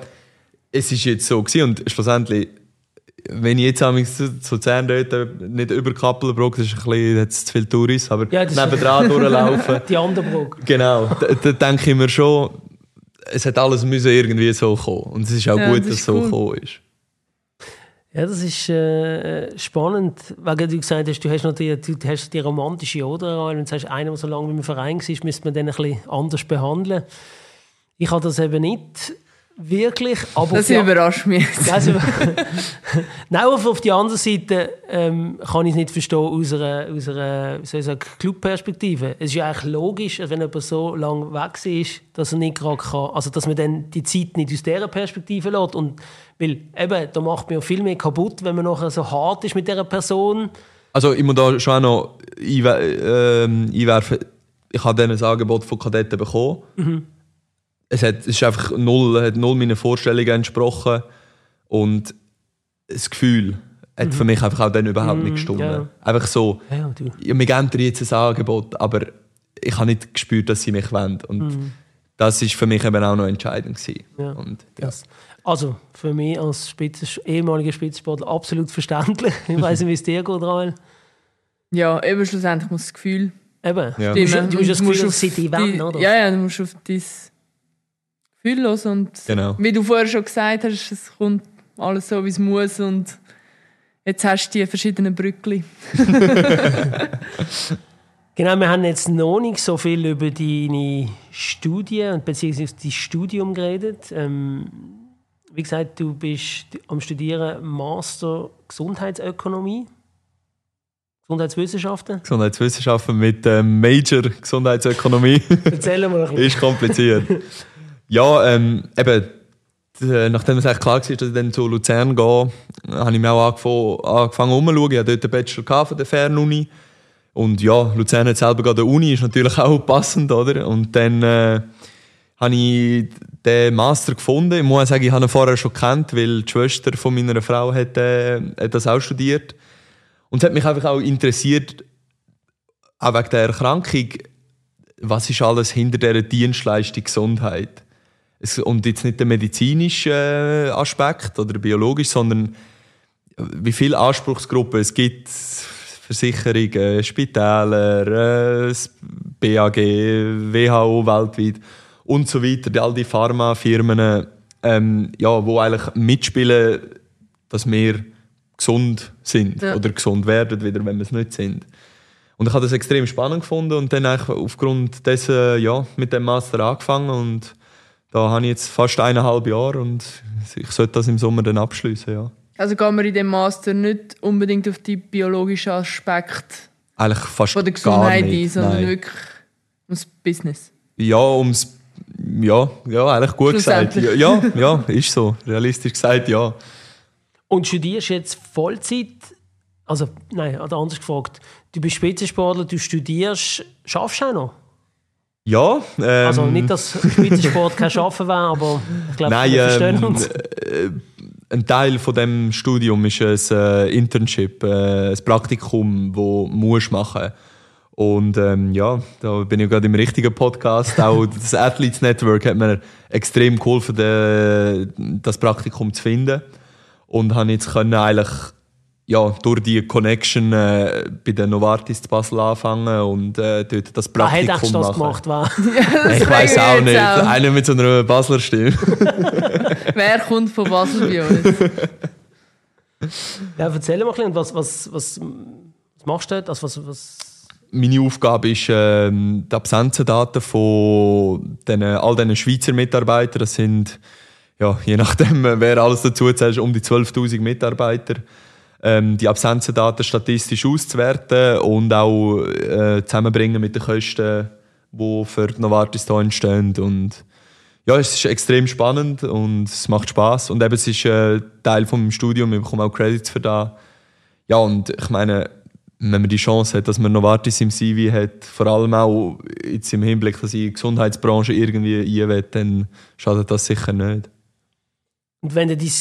es ist jetzt so gewesen und schlussendlich, wenn ich jetzt zu, zu Luzern dort nicht über Kappelbrook, das ist ein bisschen jetzt zu viel Touris, aber ja, nebendran durchlaufen. Die andere Brücke. Genau, da, da denke ich mir schon, es hat alles müssen irgendwie so kommen. Und es ist auch ja, gut, das dass es so cool. gekommen ist. Ja, das ist äh, spannend, weil du gesagt hast, du hast noch die, du hast die romantische Oder und sagst, einer, der so lange im Verein war, müsste man den ein bisschen anders behandeln. Ich habe das eben nicht wirklich. Aber das überrascht mich. Also, Nein, aber auf der anderen Seite ähm, kann ich es nicht verstehen aus einer, aus einer Clubperspektive. Es ist ja eigentlich logisch, wenn jemand so lange weg ist, dass er nicht gerade kann, also dass man dann die Zeit nicht aus dieser Perspektive lässt. Und, weil eben, da macht man ja viel mehr kaputt, wenn man nachher so hart ist mit dieser Person. Also ich muss da schon auch noch äh, einwerfen, ich habe dann ein Angebot von Kadetten bekommen. Mhm es, hat, es ist einfach null, hat null meinen Vorstellungen entsprochen und das Gefühl hat mhm. für mich einfach auch dann überhaupt mhm, nicht gestimmt. Ja. Einfach so, ja, ja, wir geben dir jetzt ein Angebot, aber ich habe nicht gespürt, dass sie mich wollen. Und mhm. das ist für mich eben auch noch entscheidend Ja. Und, ja. Also für mich als Spitz ehemaliger Spitzensportler absolut verständlich. Ich weiß nicht, wie es dir geht, Rael. Ja, eben schlussendlich muss das Gefühl Eben. Ja. Stimmen. Du, du musst das Gefühl, dass sie dich wollen, oder? Ja, ja, du musst auf dein gefühllos. Und genau. wie du vorher schon gesagt hast, es kommt alles so, wie es muss. Und jetzt hast du die verschiedenen Brückli. genau, wir haben jetzt noch nicht so viel über deine Studie und beziehungsweise dein Studium geredet. Ähm, wie gesagt, du bist am Studieren Master Gesundheitsökonomie. Gesundheitswissenschaften? Gesundheitswissenschaften mit ähm, Major Gesundheitsökonomie. Erzähl mal ein bisschen. Ist kompliziert. Ja, ähm, eben, nachdem es klar war, dass ich dann zu Luzern gehe, habe ich mir auch angefangen, angefangen umzuschauen. Ich hatte dort den Bachelor von der Fernuni. Und ja, Luzern hat selber gerade eine Uni, ist natürlich auch passend, oder? Und dann äh, habe ich den Master gefunden. Ich muss sagen, ich habe ihn vorher schon kennt, weil die Schwester von meiner Frau hat, äh, hat das auch studiert. Und es hat mich einfach auch interessiert, auch wegen der Erkrankung, was ist alles hinter dieser Dienstleistung Gesundheit? Und jetzt nicht der medizinische äh, Aspekt oder biologisch, sondern wie viele Anspruchsgruppen es gibt, Versicherungen, Spitäler, äh, BAG, WHO weltweit und so weiter, all die Pharmafirmen, ähm, ja, wo eigentlich mitspielen, dass wir gesund sind ja. oder gesund werden, wieder, wenn wir es nicht sind. Und ich habe das extrem spannend gefunden und dann aufgrund dessen ja, mit dem Master angefangen und da habe ich jetzt fast eineinhalb Jahre und ich sollte das im Sommer dann abschließen, ja. Also gehen wir in dem Master nicht unbedingt auf die biologischen Aspekte Eigentlich fast von der Gesundheit ein, sondern Nein. wirklich ums Business. Ja, ums ja, ja, eigentlich gut gesagt. Ja, ja, ist so. Realistisch gesagt, ja. Und studierst jetzt Vollzeit? Also, nein, anders gefragt. Du bist Spitzensportler, du studierst, schaffst du auch noch? Ja. Ähm, also nicht, dass Spitzensport kein Schaffen wäre, aber ich glaube, wir verstehen ähm, uns. Äh, ein Teil von dem Studium ist ein äh, Internship, äh, ein Praktikum, wo musst machen. Und ähm, ja, da bin ich gerade im richtigen Podcast. Auch das Athletes Network hat mir extrem geholfen, das Praktikum zu finden. Und habe jetzt können eigentlich ja, durch die Connection äh, bei der Novartis zu Basel anfangen und äh, dort das Praktikum ah, hat das gemacht? War? ja, ich weiß auch nicht. Auch. Einer mit so einer Basler Stimme. Wer kommt von Basel bei uns? ja, erzähl mal ein bisschen, was, was, was, was machst du dort? Also was, was meine Aufgabe ist, ähm, die Absenzendaten von den, all diesen Schweizer Mitarbeitern, das sind ja, je nachdem, wer alles dazu zählt, um die 12.000 Mitarbeiter ähm, die Absenzendaten statistisch auszuwerten und auch äh, zusammenbringen mit den Kosten, die für die Novartis hier entstehen. Und ja, es ist extrem spannend und es macht Spaß und eben es ist äh, Teil vom Studium, ich bekomme auch Credits für das. Ja, und ich meine, wenn man die Chance hat, dass man Novartis im CV hat, vor allem auch jetzt im Hinblick, dass ich die Gesundheitsbranche irgendwie ein dann schadet das sicher nicht. Und wenn du dein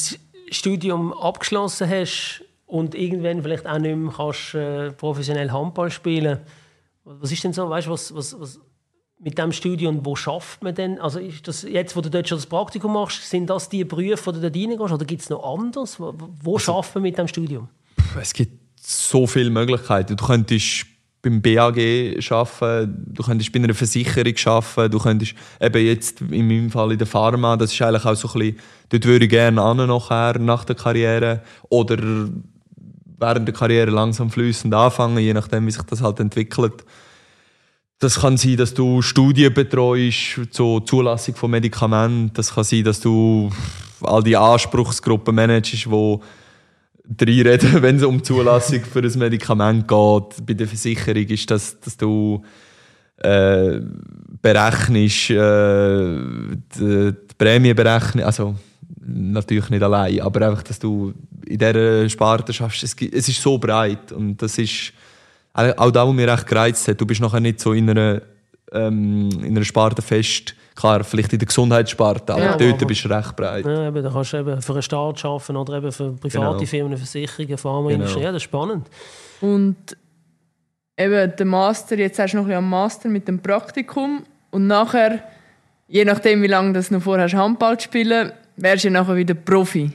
Studium abgeschlossen hast, und irgendwann vielleicht auch nicht mehr kannst, äh, professionell Handball spielen Was ist denn so, weißt, was, was, was mit dem Studium, wo schafft man denn? Also ist das jetzt, wo du dort schon das Praktikum machst, sind das die Berufe, die du dort reingehst, oder gibt es noch anders? Wo, wo also, schafft man mit dem Studium? Es gibt so viele Möglichkeiten. Du könntest beim BAG arbeiten, du könntest bei einer Versicherung arbeiten, du könntest eben jetzt in meinem Fall in der Pharma, das ist eigentlich auch so ein bisschen, dort würde ich gerne an nachher, nach der Karriere, oder während der Karriere langsam flüssend anfangen, je nachdem, wie sich das halt entwickelt. Das kann sein, dass du Studien betreust zur Zulassung von Medikamenten. Das kann sein, dass du all die Anspruchsgruppen managst, die reinreden, wenn es um Zulassung für ein Medikament geht. Bei der Versicherung ist das, dass du äh, berechnest, äh, die, die Prämie berechnest, also natürlich nicht allein, aber einfach, dass du in dieser Sparte schaffst. Es, es ist so breit und das ist auch da, wo mir recht gereizt hat. Du bist nachher nicht so in einer, ähm, in einer Sparte fest, klar, vielleicht in der Gesundheitssparte, aber ja, dort aber, bist du recht breit. Ja, eben, da kannst du eben für einen Staat arbeiten oder eben für private genau. Firmen, Versicherungen, Pharmaindustrie. Genau. Ja, das ist spannend. Und eben der Master, jetzt hast du noch ein bisschen am Master mit dem Praktikum und nachher, je nachdem, wie lange du noch vorhast, Handball spielen, wärst du ja nachher wieder Profi.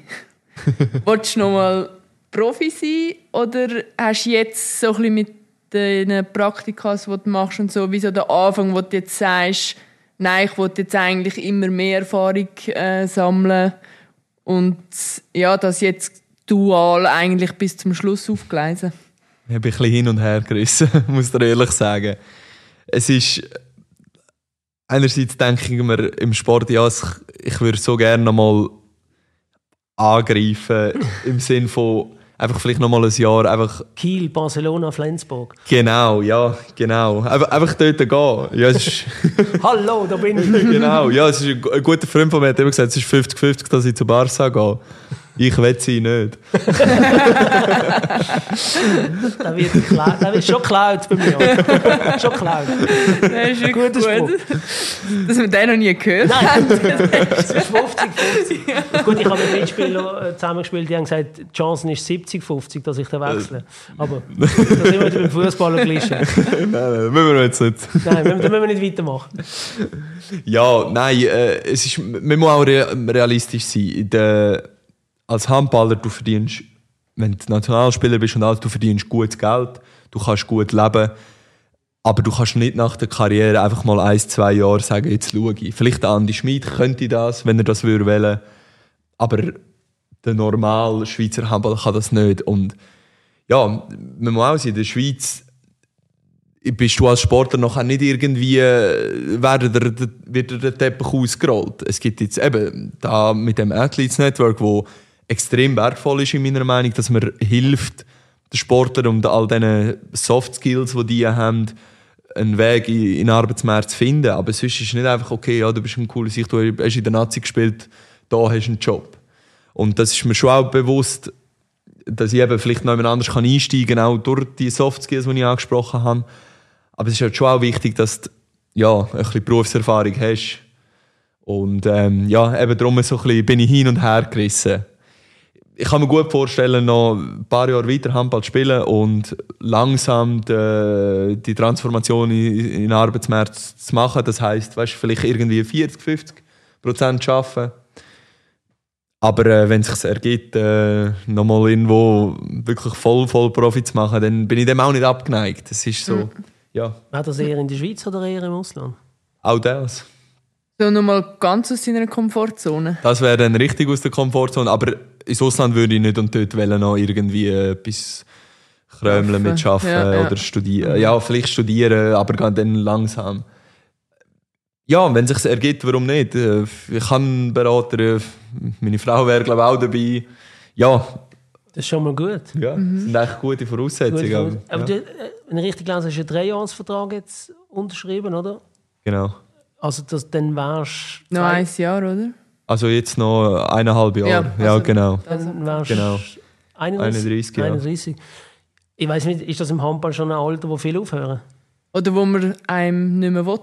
Wolltest du noch mal Profi sein oder hast du jetzt so ein bisschen mit den Praktikas, die du machst und so, wie so der Anfang, wo du jetzt sagst, nein, ich wollte jetzt eigentlich immer mehr Erfahrung äh, sammeln und ja, das jetzt dual eigentlich bis zum Schluss aufgleisen? Ich habe ein bisschen hin und her gerissen, muss ich ehrlich sagen. Es ist einerseits denke ich mir im Sport, ja, ich würde so gerne noch mal angreifen im Sinn von einfach vielleicht noch mal ein Jahr einfach Kiel, Barcelona, Flensburg. Genau, ja, genau. Einfach, einfach dort gehen. Ja, ist Hallo, da bin ich. genau, ja, es ist ein, ein guter Freund von mir hat immer gesagt, es ist 50-50, dass ich zu Barca gehe. Ich will sie nicht. da wird, da wird schon geklaut bei mir. schon geklaut. Das ist gut. gut. Dass wir den noch nie gehört haben. Nein, das ist 50-50. Gut, ich habe mit Mitspielern äh, zusammengespielt, die haben gesagt, die Chance ist 70-50, dass ich da wechsle. Aber da sind wir mit dem Fußballer gleich. nein, nein, müssen wir jetzt nicht. Nein, da müssen wir nicht weitermachen. Ja, nein, äh, es ist, man muss auch realistisch sein. Der, als Handballer, du verdienst, wenn du Nationalspieler bist und alles, du verdienst gutes Geld, du kannst gut leben, aber du kannst nicht nach der Karriere einfach mal ein, zwei Jahre sagen, jetzt schaue ich. Vielleicht Andi Schmid könnte das, wenn er das würde wollen, aber der normale Schweizer Handballer kann das nicht. Und ja, man muss auch sagen, in der Schweiz bist du als Sportler noch nicht irgendwie, äh, werden der, wird der Teppich ausgerollt. Es gibt jetzt eben da mit dem Athletes Network, wo extrem wertvoll ist in meiner Meinung, dass man hilft, den Sportlern und all diesen Soft Skills, die die haben, einen Weg in, den Arbeitsmarkt zu finden. Aber sonst ist es nicht einfach, okay, ja, du bist ein cooler Sicht, du hast in der Nazi gespielt, da hast du einen Job. Und das ist mir schon auch bewusst, dass ich eben vielleicht noch jemand anders einsteigen kann, auch durch die Soft Skills, die ich angesprochen habe. Aber es ist halt schon auch wichtig, dass du ja, ein bisschen Berufserfahrung hast. Und ähm, ja, eben darum so ein bisschen bin ich hin und her gerissen ich kann mir gut vorstellen, noch ein paar Jahre weiter Handball zu spielen und langsam die, die Transformation in, in den Arbeitsmarkt zu machen. Das heisst, weißt, vielleicht irgendwie 40, 50 Prozent arbeiten. Aber äh, wenn es sich ergibt, äh, nochmal irgendwo wirklich voll, voll Profit zu machen, dann bin ich dem auch nicht abgeneigt. Das ist so, mhm. ja. Wäre das eher in der Schweiz oder eher im Ausland? Auch das. So nochmal ganz aus seiner Komfortzone? Das wäre dann richtig aus der Komfortzone, aber ins Ausland würde ich nicht und dort wollen noch irgendwie etwas Krömeln mitschaffen ja, ja. oder studieren. Ja, vielleicht studieren, aber dann langsam. ja, wenn es sich ergibt, warum nicht? Äh, ich kann Berater, äh, meine Frau wäre glaube ich auch dabei. Ja. Das ist schon mal gut. Ja, mhm. das sind echt gute Voraussetzungen. Gute Voraus aber, ja. du, wenn ich richtig gelesen hast du einen Dreijahresvertrag jetzt unterschrieben, oder? Genau. Also das, dann wärst du... Noch ein Jahr, oder? Also jetzt noch eineinhalb Jahre. Ja, also ja genau. Dann wärst genau. 31, 31, ja. 31. Ich weiß nicht, ist das im Handball schon ein Alter, wo viele aufhören? Oder wo man einem nicht mehr will?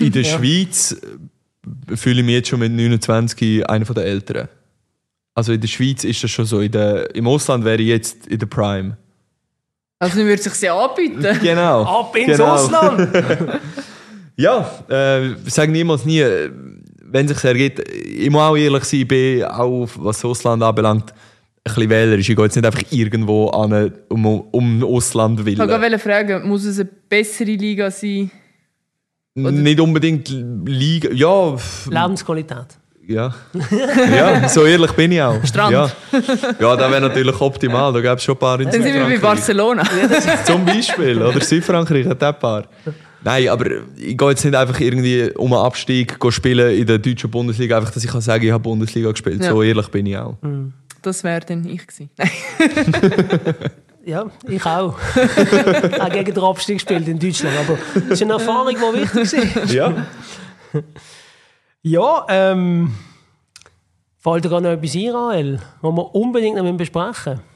In der ja. Schweiz fühle ich mich jetzt schon mit 29 einer der Älteren. Also in der Schweiz ist das schon so. In der, Im Ausland wäre ich jetzt in der Prime. Also dann würde sich ja anbieten. Genau. Ab ins genau. Ausland! ja, äh, sage niemals nie, wenn es sich ergibt. Ich muss auch ehrlich sein, ich bin auch, was das Ausland anbelangt, ein bisschen wählerisch. Ich gehe jetzt nicht einfach irgendwo an, um, um Ausland willen. Ich wollte fragen, muss es eine bessere Liga sein? Oder? Nicht unbedingt Liga, ja. Lebensqualität. Ja. ja, so ehrlich bin ich auch. Strand. Ja, ja das wäre natürlich optimal. Da gäbe es schon ein paar in Dann sind wir bei Barcelona. Zum Beispiel. Oder Südfrankreich hat ein paar. Nein, aber ich gehe jetzt nicht einfach irgendwie um einen Abstieg spielen in der deutschen Bundesliga, einfach, dass ich kann sagen, ich habe Bundesliga gespielt. Ja. So ehrlich bin ich auch. Mhm. Das wäre dann ich gewesen. ja, ich auch. auch gegen den Abstieg gespielt in Deutschland. Aber das ist eine Erfahrung, die wichtig ist. Ja. Ja, ähm. Fällt dir gerade noch etwas ein, Rael, was wir unbedingt noch besprechen müssen?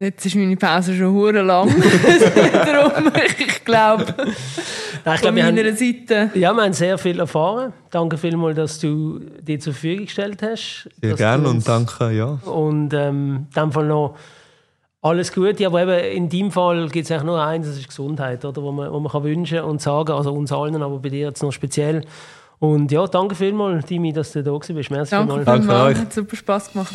Jetzt ist meine Pause schon hure lang. Darum, ich glaube, Nein, von meiner haben, Seite. Ja, wir haben sehr viel erfahren. Danke vielmals, dass du dir zur Verfügung gestellt hast. Sehr gerne und danke, ja. Und ähm, in dem Fall noch alles Gute, aber eben in deinem Fall gibt es eigentlich nur eins, das ist Gesundheit, oder? Wo man, wo man kann wünschen und sagen, also uns allen, aber bei dir jetzt noch speziell. Und ja, danke vielmals, Timi, dass du da bist. Merci danke vielmals. Danke euch. Hat super Spass gemacht.